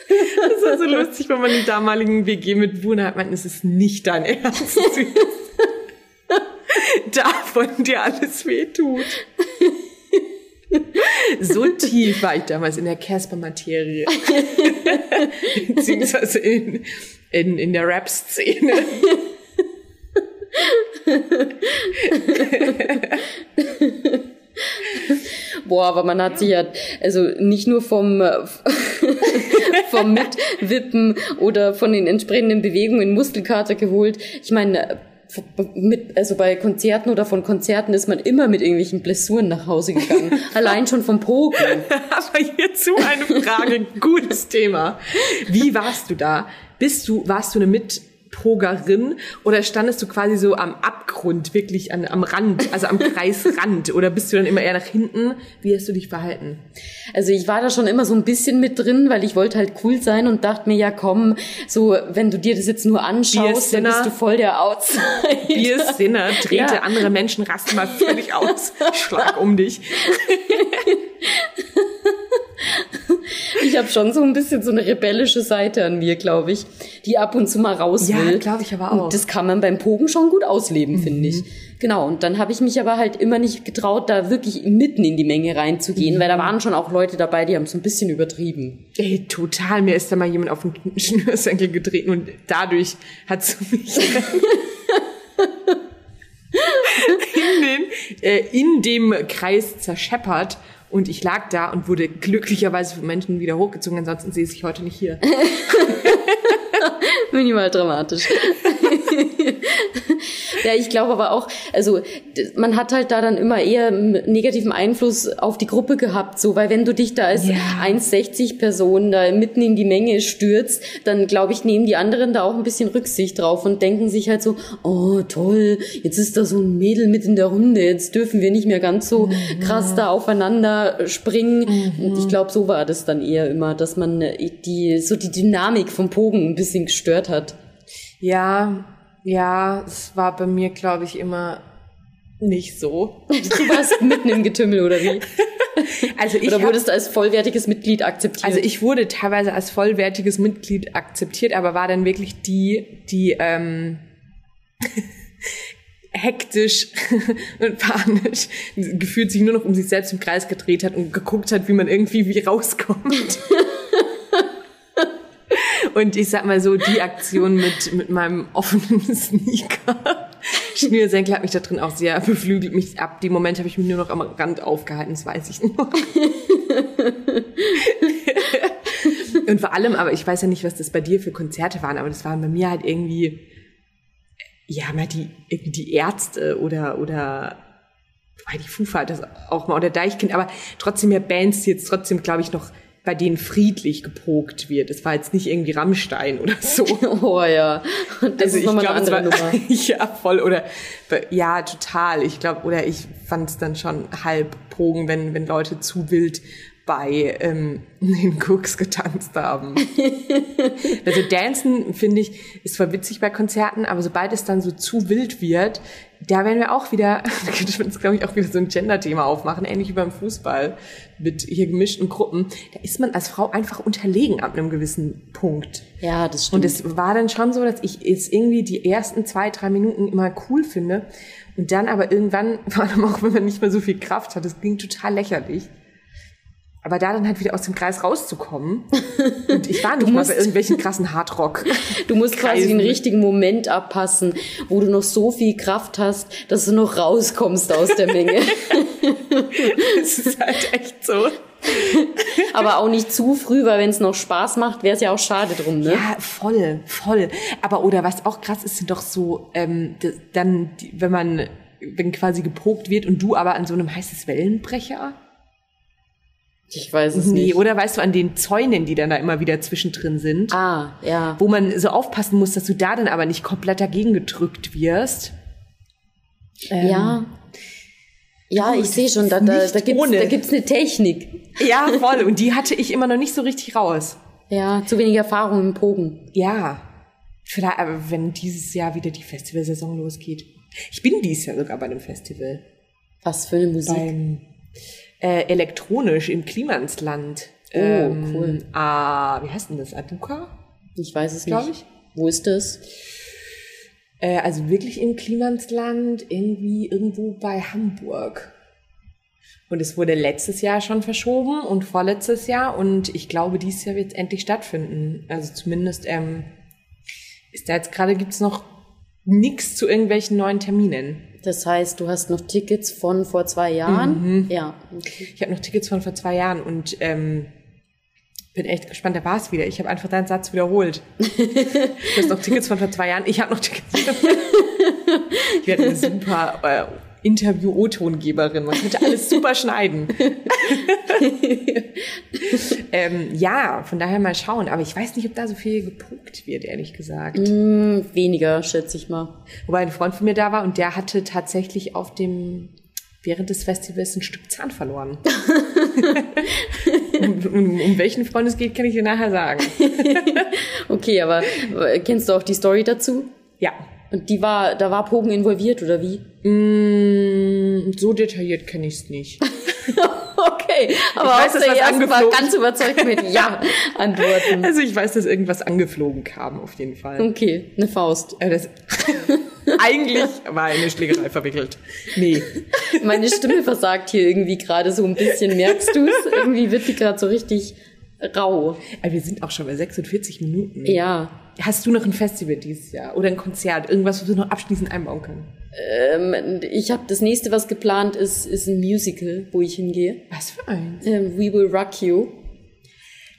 Das war so lustig, wenn man die damaligen WG mit Buna hat, man, es ist nicht dein Ernst. davon dir alles wehtut. So tief war ich damals in der Casper-Materie. Beziehungsweise in, in, in der Rap-Szene. Boah, aber man hat sich ja, also nicht nur vom, vom Mitwippen oder von den entsprechenden Bewegungen Muskelkater geholt. Ich meine, mit, also bei Konzerten oder von Konzerten ist man immer mit irgendwelchen Blessuren nach Hause gegangen. Allein schon vom Poken. Aber hierzu eine Frage, gutes Thema. Wie warst du da? Bist du, warst du eine mit Pogerin oder standest du quasi so am Abgrund, wirklich an, am Rand, also am Kreisrand oder bist du dann immer eher nach hinten? Wie hast du dich verhalten? Also ich war da schon immer so ein bisschen mit drin, weil ich wollte halt cool sein und dachte mir, ja komm, so wenn du dir das jetzt nur anschaust, dann bist du voll der Outsider. Bier Sinner, trete ja. andere Menschen, rasten mal völlig aus, schlag um dich. ich habe schon so ein bisschen so eine rebellische Seite an mir, glaube ich, die ab und zu mal raus will. Ja, glaube ich aber auch. Und das kann man beim Pogen schon gut ausleben, mhm. finde ich. Genau, und dann habe ich mich aber halt immer nicht getraut, da wirklich mitten in die Menge reinzugehen, mhm. weil da waren schon auch Leute dabei, die haben es ein bisschen übertrieben. Ey, total. Mir ist da mal jemand auf den Schnürsenkel getreten und dadurch hat es mich in, den, äh, in dem Kreis zerscheppert und ich lag da und wurde glücklicherweise von Menschen wieder hochgezogen. Ansonsten sehe ich heute nicht hier. Minimal dramatisch. ja, ich glaube aber auch, also man hat halt da dann immer eher negativen Einfluss auf die Gruppe gehabt, so, weil wenn du dich da als ja. 1,60 Person da mitten in die Menge stürzt, dann glaube ich, nehmen die anderen da auch ein bisschen Rücksicht drauf und denken sich halt so, oh toll, jetzt ist da so ein Mädel mit in der Runde, jetzt dürfen wir nicht mehr ganz so mhm. krass da aufeinander springen. Mhm. Und ich glaube, so war das dann eher immer, dass man die, so die Dynamik vom Pogen ein bisschen gestört hat. Ja, ja, es war bei mir, glaube ich, immer nicht so. Du warst mitten im Getümmel, oder wie? Also ich oder wurdest du als vollwertiges Mitglied akzeptiert? Also ich wurde teilweise als vollwertiges Mitglied akzeptiert, aber war dann wirklich die, die ähm, hektisch und panisch gefühlt sich nur noch um sich selbst im Kreis gedreht hat und geguckt hat, wie man irgendwie wie rauskommt. Und ich sag mal so, die Aktion mit, mit meinem offenen Sneaker. Schnürsenkel hat mich da drin auch sehr beflügelt mich ab. Die Momente habe ich mich nur noch am Rand aufgehalten, das weiß ich noch. Und vor allem, aber ich weiß ja nicht, was das bei dir für Konzerte waren, aber das waren bei mir halt irgendwie, ja, mal die, irgendwie die Ärzte oder, oder, die Foo Fighters auch mal, oder Deichkind, aber trotzdem mehr Bands, die jetzt trotzdem, glaube ich, noch bei denen friedlich gepokt wird. Es war jetzt nicht irgendwie Rammstein oder so. Oh ja. Das also ist nochmal eine andere Nummer. ja, voll. Oder ja, total. Ich glaube, oder ich fand es dann schon halb Pogen, wenn, wenn Leute zu wild bei ähm, den Cooks getanzt haben. also Dancen, finde ich, ist zwar witzig bei Konzerten, aber sobald es dann so zu wild wird, da werden wir auch wieder, da könnte man uns, glaube ich, auch wieder so ein Gender-Thema aufmachen, ähnlich wie beim Fußball mit hier gemischten Gruppen. Da ist man als Frau einfach unterlegen ab einem gewissen Punkt. Ja, das stimmt. Und es war dann schon so, dass ich es irgendwie die ersten zwei, drei Minuten immer cool finde. Und dann aber irgendwann, vor allem auch wenn man nicht mehr so viel Kraft hat, das klingt total lächerlich aber da dann halt wieder aus dem Kreis rauszukommen. Und ich war nicht musst, mal bei irgendwelchen krassen Hardrock. Du musst quasi den richtigen Moment abpassen, wo du noch so viel Kraft hast, dass du noch rauskommst aus der Menge. das ist halt echt so. Aber auch nicht zu früh, weil wenn es noch Spaß macht, wäre es ja auch schade drum, ne? Ja, voll, voll. Aber oder was auch krass ist, sind doch so, ähm, dann, wenn man, wenn quasi gepokt wird und du aber an so einem heißes Wellenbrecher ich weiß es nee, nicht. Oder weißt du, an den Zäunen, die dann da immer wieder zwischendrin sind. Ah, ja. Wo man so aufpassen muss, dass du da dann aber nicht komplett dagegen gedrückt wirst. Ähm, ja. Ja, ich sehe schon, da, da, da gibt's, da gibt's eine Technik. Ja, voll. Und die hatte ich immer noch nicht so richtig raus. Ja, zu wenig Erfahrung im Pogen. Ja. Vielleicht, aber wenn dieses Jahr wieder die Festivalsaison losgeht. Ich bin dieses Jahr sogar bei einem Festival. Was für eine Musik? Beim äh, elektronisch im Klimansland. Oh, ähm, cool. Ah, wie heißt denn das? Aduka? Ich weiß es nicht. Ich. Wo ist das? Äh, also wirklich im Klimansland, irgendwie irgendwo bei Hamburg. Und es wurde letztes Jahr schon verschoben und vorletztes Jahr und ich glaube, dieses Jahr wird es endlich stattfinden. Also zumindest ähm, ist da jetzt gerade gibt's noch nichts zu irgendwelchen neuen Terminen. Das heißt, du hast noch Tickets von vor zwei Jahren? Mhm. Ja. Okay. Ich habe noch Tickets von vor zwei Jahren und ähm, bin echt gespannt. Da war es wieder. Ich habe einfach deinen Satz wiederholt. du hast noch Tickets von vor zwei Jahren. Ich habe noch Tickets. ich werde eine super äh, Interview-O-Tongeberin. Man könnte alles super schneiden. ähm, ja, von daher mal schauen. Aber ich weiß nicht, ob da so viel gepuckt wird, ehrlich gesagt. Mm, weniger, schätze ich mal. Wobei ein Freund von mir da war und der hatte tatsächlich auf dem während des Festivals ein Stück Zahn verloren. um, um, um, welchen Freund es geht, kann ich dir nachher sagen. okay, aber kennst du auch die Story dazu? Ja. Und die war, da war Pogen involviert oder wie? Mm, so detailliert kenne ich es nicht. okay, aber ich weiß, dass was angeflogen. ganz überzeugt mit Ja antworten. Also ich weiß, dass irgendwas angeflogen kam, auf jeden Fall. Okay, eine Faust. Äh, das, eigentlich war eine Schlägerei verwickelt. Nee. Meine Stimme versagt hier irgendwie gerade so ein bisschen. Merkst du es? Irgendwie wird die gerade so richtig rau. Aber wir sind auch schon bei 46 Minuten. Ja. Hast du noch ein Festival dieses Jahr oder ein Konzert? Irgendwas, was wir noch abschließend einbauen können? Ähm, ich habe das nächste, was geplant ist, ist ein Musical, wo ich hingehe. Was für ein? Ähm, We Will Rock You.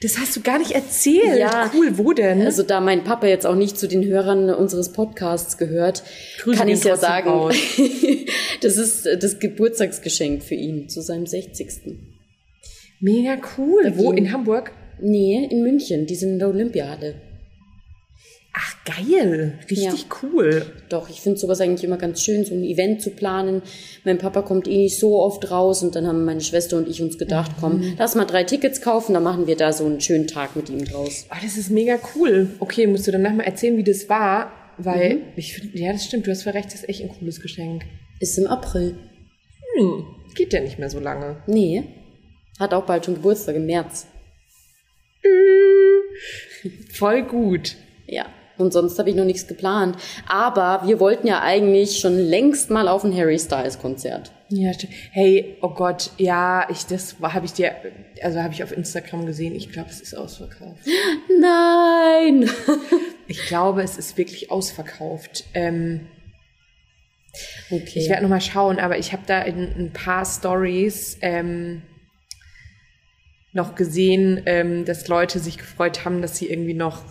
Das hast du gar nicht erzählt. Ja, cool. Wo denn? Also da mein Papa jetzt auch nicht zu den Hörern unseres Podcasts gehört, Grüßen kann ich ja sagen, das ist das Geburtstagsgeschenk für ihn zu seinem 60. Mega cool. Wo? In Hamburg? Nee, in München. Die sind in der Olympiade. Ach, geil. Richtig ja. cool. Doch, ich finde sowas eigentlich immer ganz schön, so ein Event zu planen. Mein Papa kommt eh nicht so oft raus und dann haben meine Schwester und ich uns gedacht, mhm. komm, lass mal drei Tickets kaufen, dann machen wir da so einen schönen Tag mit ihm draus. Oh, das ist mega cool. Okay, musst du danach mal erzählen, wie das war, weil mhm. ich finde, ja, das stimmt, du hast voll recht, das ist echt ein cooles Geschenk. Ist im April. Hm, geht ja nicht mehr so lange. Nee. Hat auch bald schon Geburtstag im März. Voll gut. Ja. Und sonst habe ich noch nichts geplant. Aber wir wollten ja eigentlich schon längst mal auf ein Harry Styles Konzert. Ja, stimmt. Hey, oh Gott, ja, ich das habe ich dir, also habe ich auf Instagram gesehen. Ich glaube, es ist ausverkauft. Nein. ich glaube, es ist wirklich ausverkauft. Ähm, okay. Ich werde noch mal schauen, aber ich habe da in ein paar Stories ähm, noch gesehen, ähm, dass Leute sich gefreut haben, dass sie irgendwie noch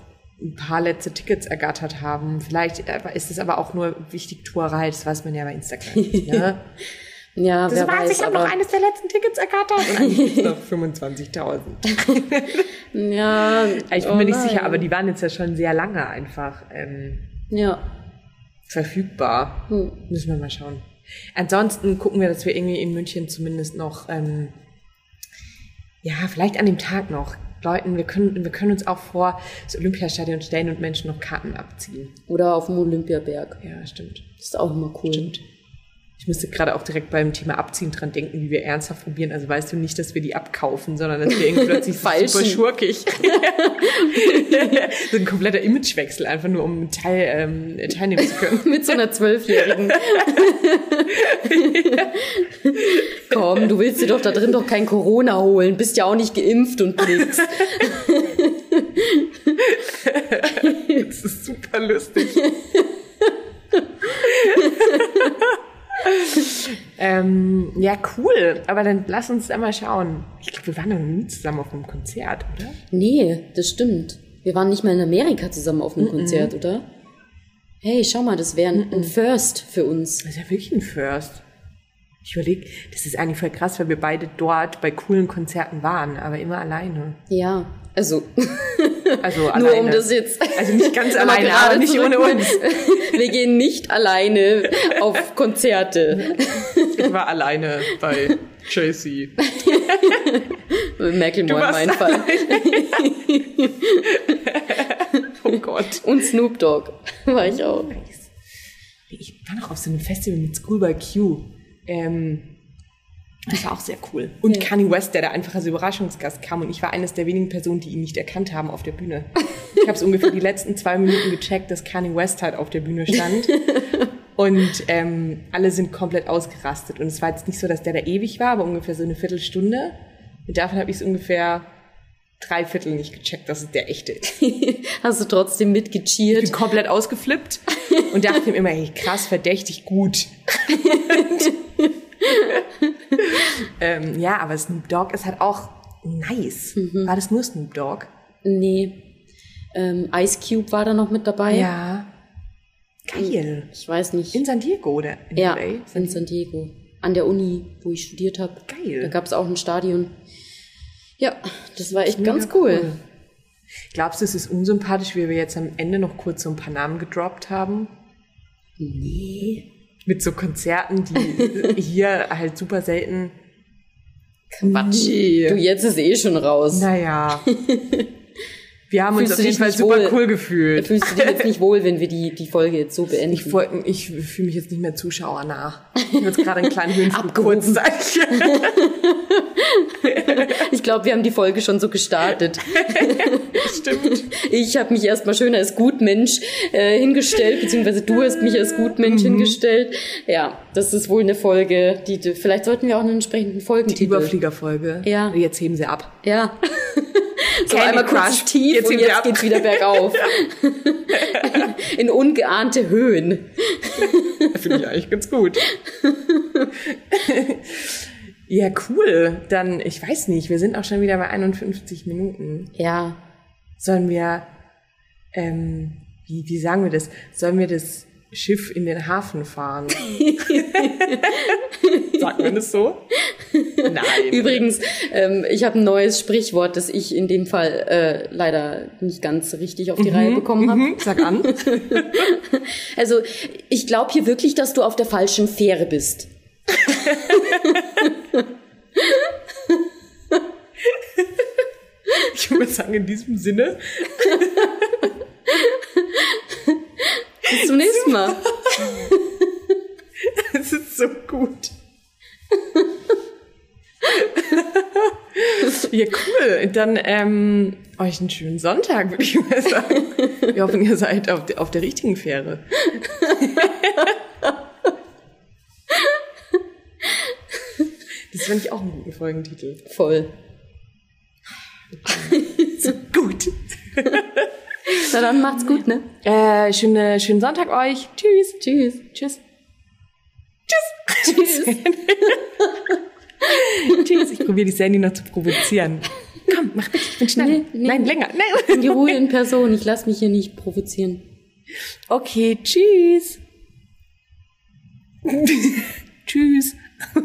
ein paar letzte Tickets ergattert haben. Vielleicht äh, ist es aber auch nur wichtig Tuerei, das weiß man ja bei Instagram. Ne? ja, das wer weiß, weiß, ich habe noch eines der letzten Tickets ergattert und eigentlich noch 25.000. ja, ich bin oh mir nicht sicher, aber die waren jetzt ja schon sehr lange einfach ähm, ja. verfügbar. Hm. Müssen wir mal schauen. Ansonsten gucken wir, dass wir irgendwie in München zumindest noch ähm, ja, vielleicht an dem Tag noch Leuten, wir können, wir können uns auch vor das Olympiastadion stellen und Menschen noch Karten abziehen. Oder auf dem Olympiaberg. Ja, stimmt. Das ist auch immer cool. Stimmt. Ich müsste gerade auch direkt beim Thema Abziehen dran denken, wie wir ernsthaft probieren. Also weißt du nicht, dass wir die abkaufen, sondern dass wir irgendwie plötzlich super schurkig. so ein kompletter Imagewechsel, einfach nur um teil, ähm, teilnehmen zu können. Mit so einer Zwölfjährigen. Komm, du willst dir doch da drin doch kein Corona holen, bist ja auch nicht geimpft und nix. das ist super lustig. ähm, ja, cool. Aber dann lass uns da mal schauen. Ich glaube, wir waren noch nie zusammen auf einem Konzert, oder? Nee, das stimmt. Wir waren nicht mal in Amerika zusammen auf einem mm -mm. Konzert, oder? Hey, schau mal, das wäre ein, ein First für uns. Das ist ja wirklich ein First. Ich überlege, das ist eigentlich voll krass, weil wir beide dort bei coolen Konzerten waren, aber immer alleine. Ja, also, also nur um das jetzt. Also nicht ganz alleine, aber nicht ohne uns. Wir gehen nicht alleine auf Konzerte. Ich war alleine bei Tracy. Macklemore in meinem Fall. oh Gott. Und Snoop Dogg war ich auch. Ich war noch auf so einem Festival mit School by Q. Ähm, Das war auch sehr cool. Und ja. Kanye West, der da einfach als Überraschungsgast kam. Und ich war eines der wenigen Personen, die ihn nicht erkannt haben auf der Bühne. Ich habe es ungefähr die letzten zwei Minuten gecheckt, dass Kanye West halt auf der Bühne stand. Und ähm, alle sind komplett ausgerastet. Und es war jetzt nicht so, dass der da ewig war, aber ungefähr so eine Viertelstunde. Und davon habe ich es ungefähr drei Viertel nicht gecheckt, dass es der echte ist. Hast du trotzdem mitgecheert? Ich bin komplett ausgeflippt und dachte mir immer, hey, krass, verdächtig gut. ähm, ja, aber Snoop Dogg ist halt auch nice. Mhm. War das nur Snoop Dogg? Nee. Ähm, Ice Cube war da noch mit dabei. Ja. Geil. Ich weiß nicht. In San Diego, oder? In ja, LA? in San Diego. An der Uni, wo ich studiert habe. Geil. Da gab es auch ein Stadion. Ja, das war echt ganz cool. cool. Glaubst du, es ist unsympathisch, wie wir jetzt am Ende noch kurz so ein paar Namen gedroppt haben? Nee. Mit so Konzerten, die hier halt super selten. Quatsch. Nee. Du, jetzt ist eh schon raus. Naja. Wir haben Fühlst uns auf jeden Fall super wohl, cool gefühlt. Fühlst du dich jetzt nicht wohl, wenn wir die, die Folge jetzt so beenden? Ich, ich, ich fühle mich jetzt nicht mehr Zuschauer nach. Ich habe jetzt gerade einen kleinen Höhenflug ich glaube, wir haben die Folge schon so gestartet. Stimmt. Ich habe mich erstmal schön als Gutmensch äh, hingestellt, beziehungsweise du hast mich als Gutmensch mhm. hingestellt. Ja, das ist wohl eine Folge, die, vielleicht sollten wir auch einen entsprechenden Folgentitel. Die Überfliegerfolge. Ja. Jetzt heben sie ab. Ja. So Candy einmal kurz tief jetzt und jetzt geht's wieder bergauf. In ungeahnte Höhen. Finde ich eigentlich ganz gut. ja, cool. Dann, ich weiß nicht, wir sind auch schon wieder bei 51 Minuten. Ja. Sollen wir, ähm, wie, wie sagen wir das? Sollen wir das Schiff in den Hafen fahren. Sagt man das so? Nein. Übrigens, ähm, ich habe ein neues Sprichwort, das ich in dem Fall äh, leider nicht ganz richtig auf die mhm, Reihe bekommen habe. Mhm, sag an. also, ich glaube hier wirklich, dass du auf der falschen Fähre bist. ich würde sagen, in diesem Sinne. Bis zum nächsten Mal. Es ist so gut. ja, cool. Dann ähm, euch einen schönen Sonntag, würde ich mal sagen. Wir hoffen, ihr seid auf, auf der richtigen Fähre. Das fand ich auch einen guten Folgentitel. Voll. so gut. Na dann macht's gut, ne? Äh, schöne, schönen Sonntag euch. Tschüss. Tschüss. Tschüss. Tschüss. Tschüss. Tschüss. Ich probiere die Sandy noch zu provozieren. Komm, mach bitte, ich bin schnell. Nee, nee. Nein, länger. Nein. Die Ruhe in Person. Ich lass mich hier nicht provozieren. Okay, tschüss.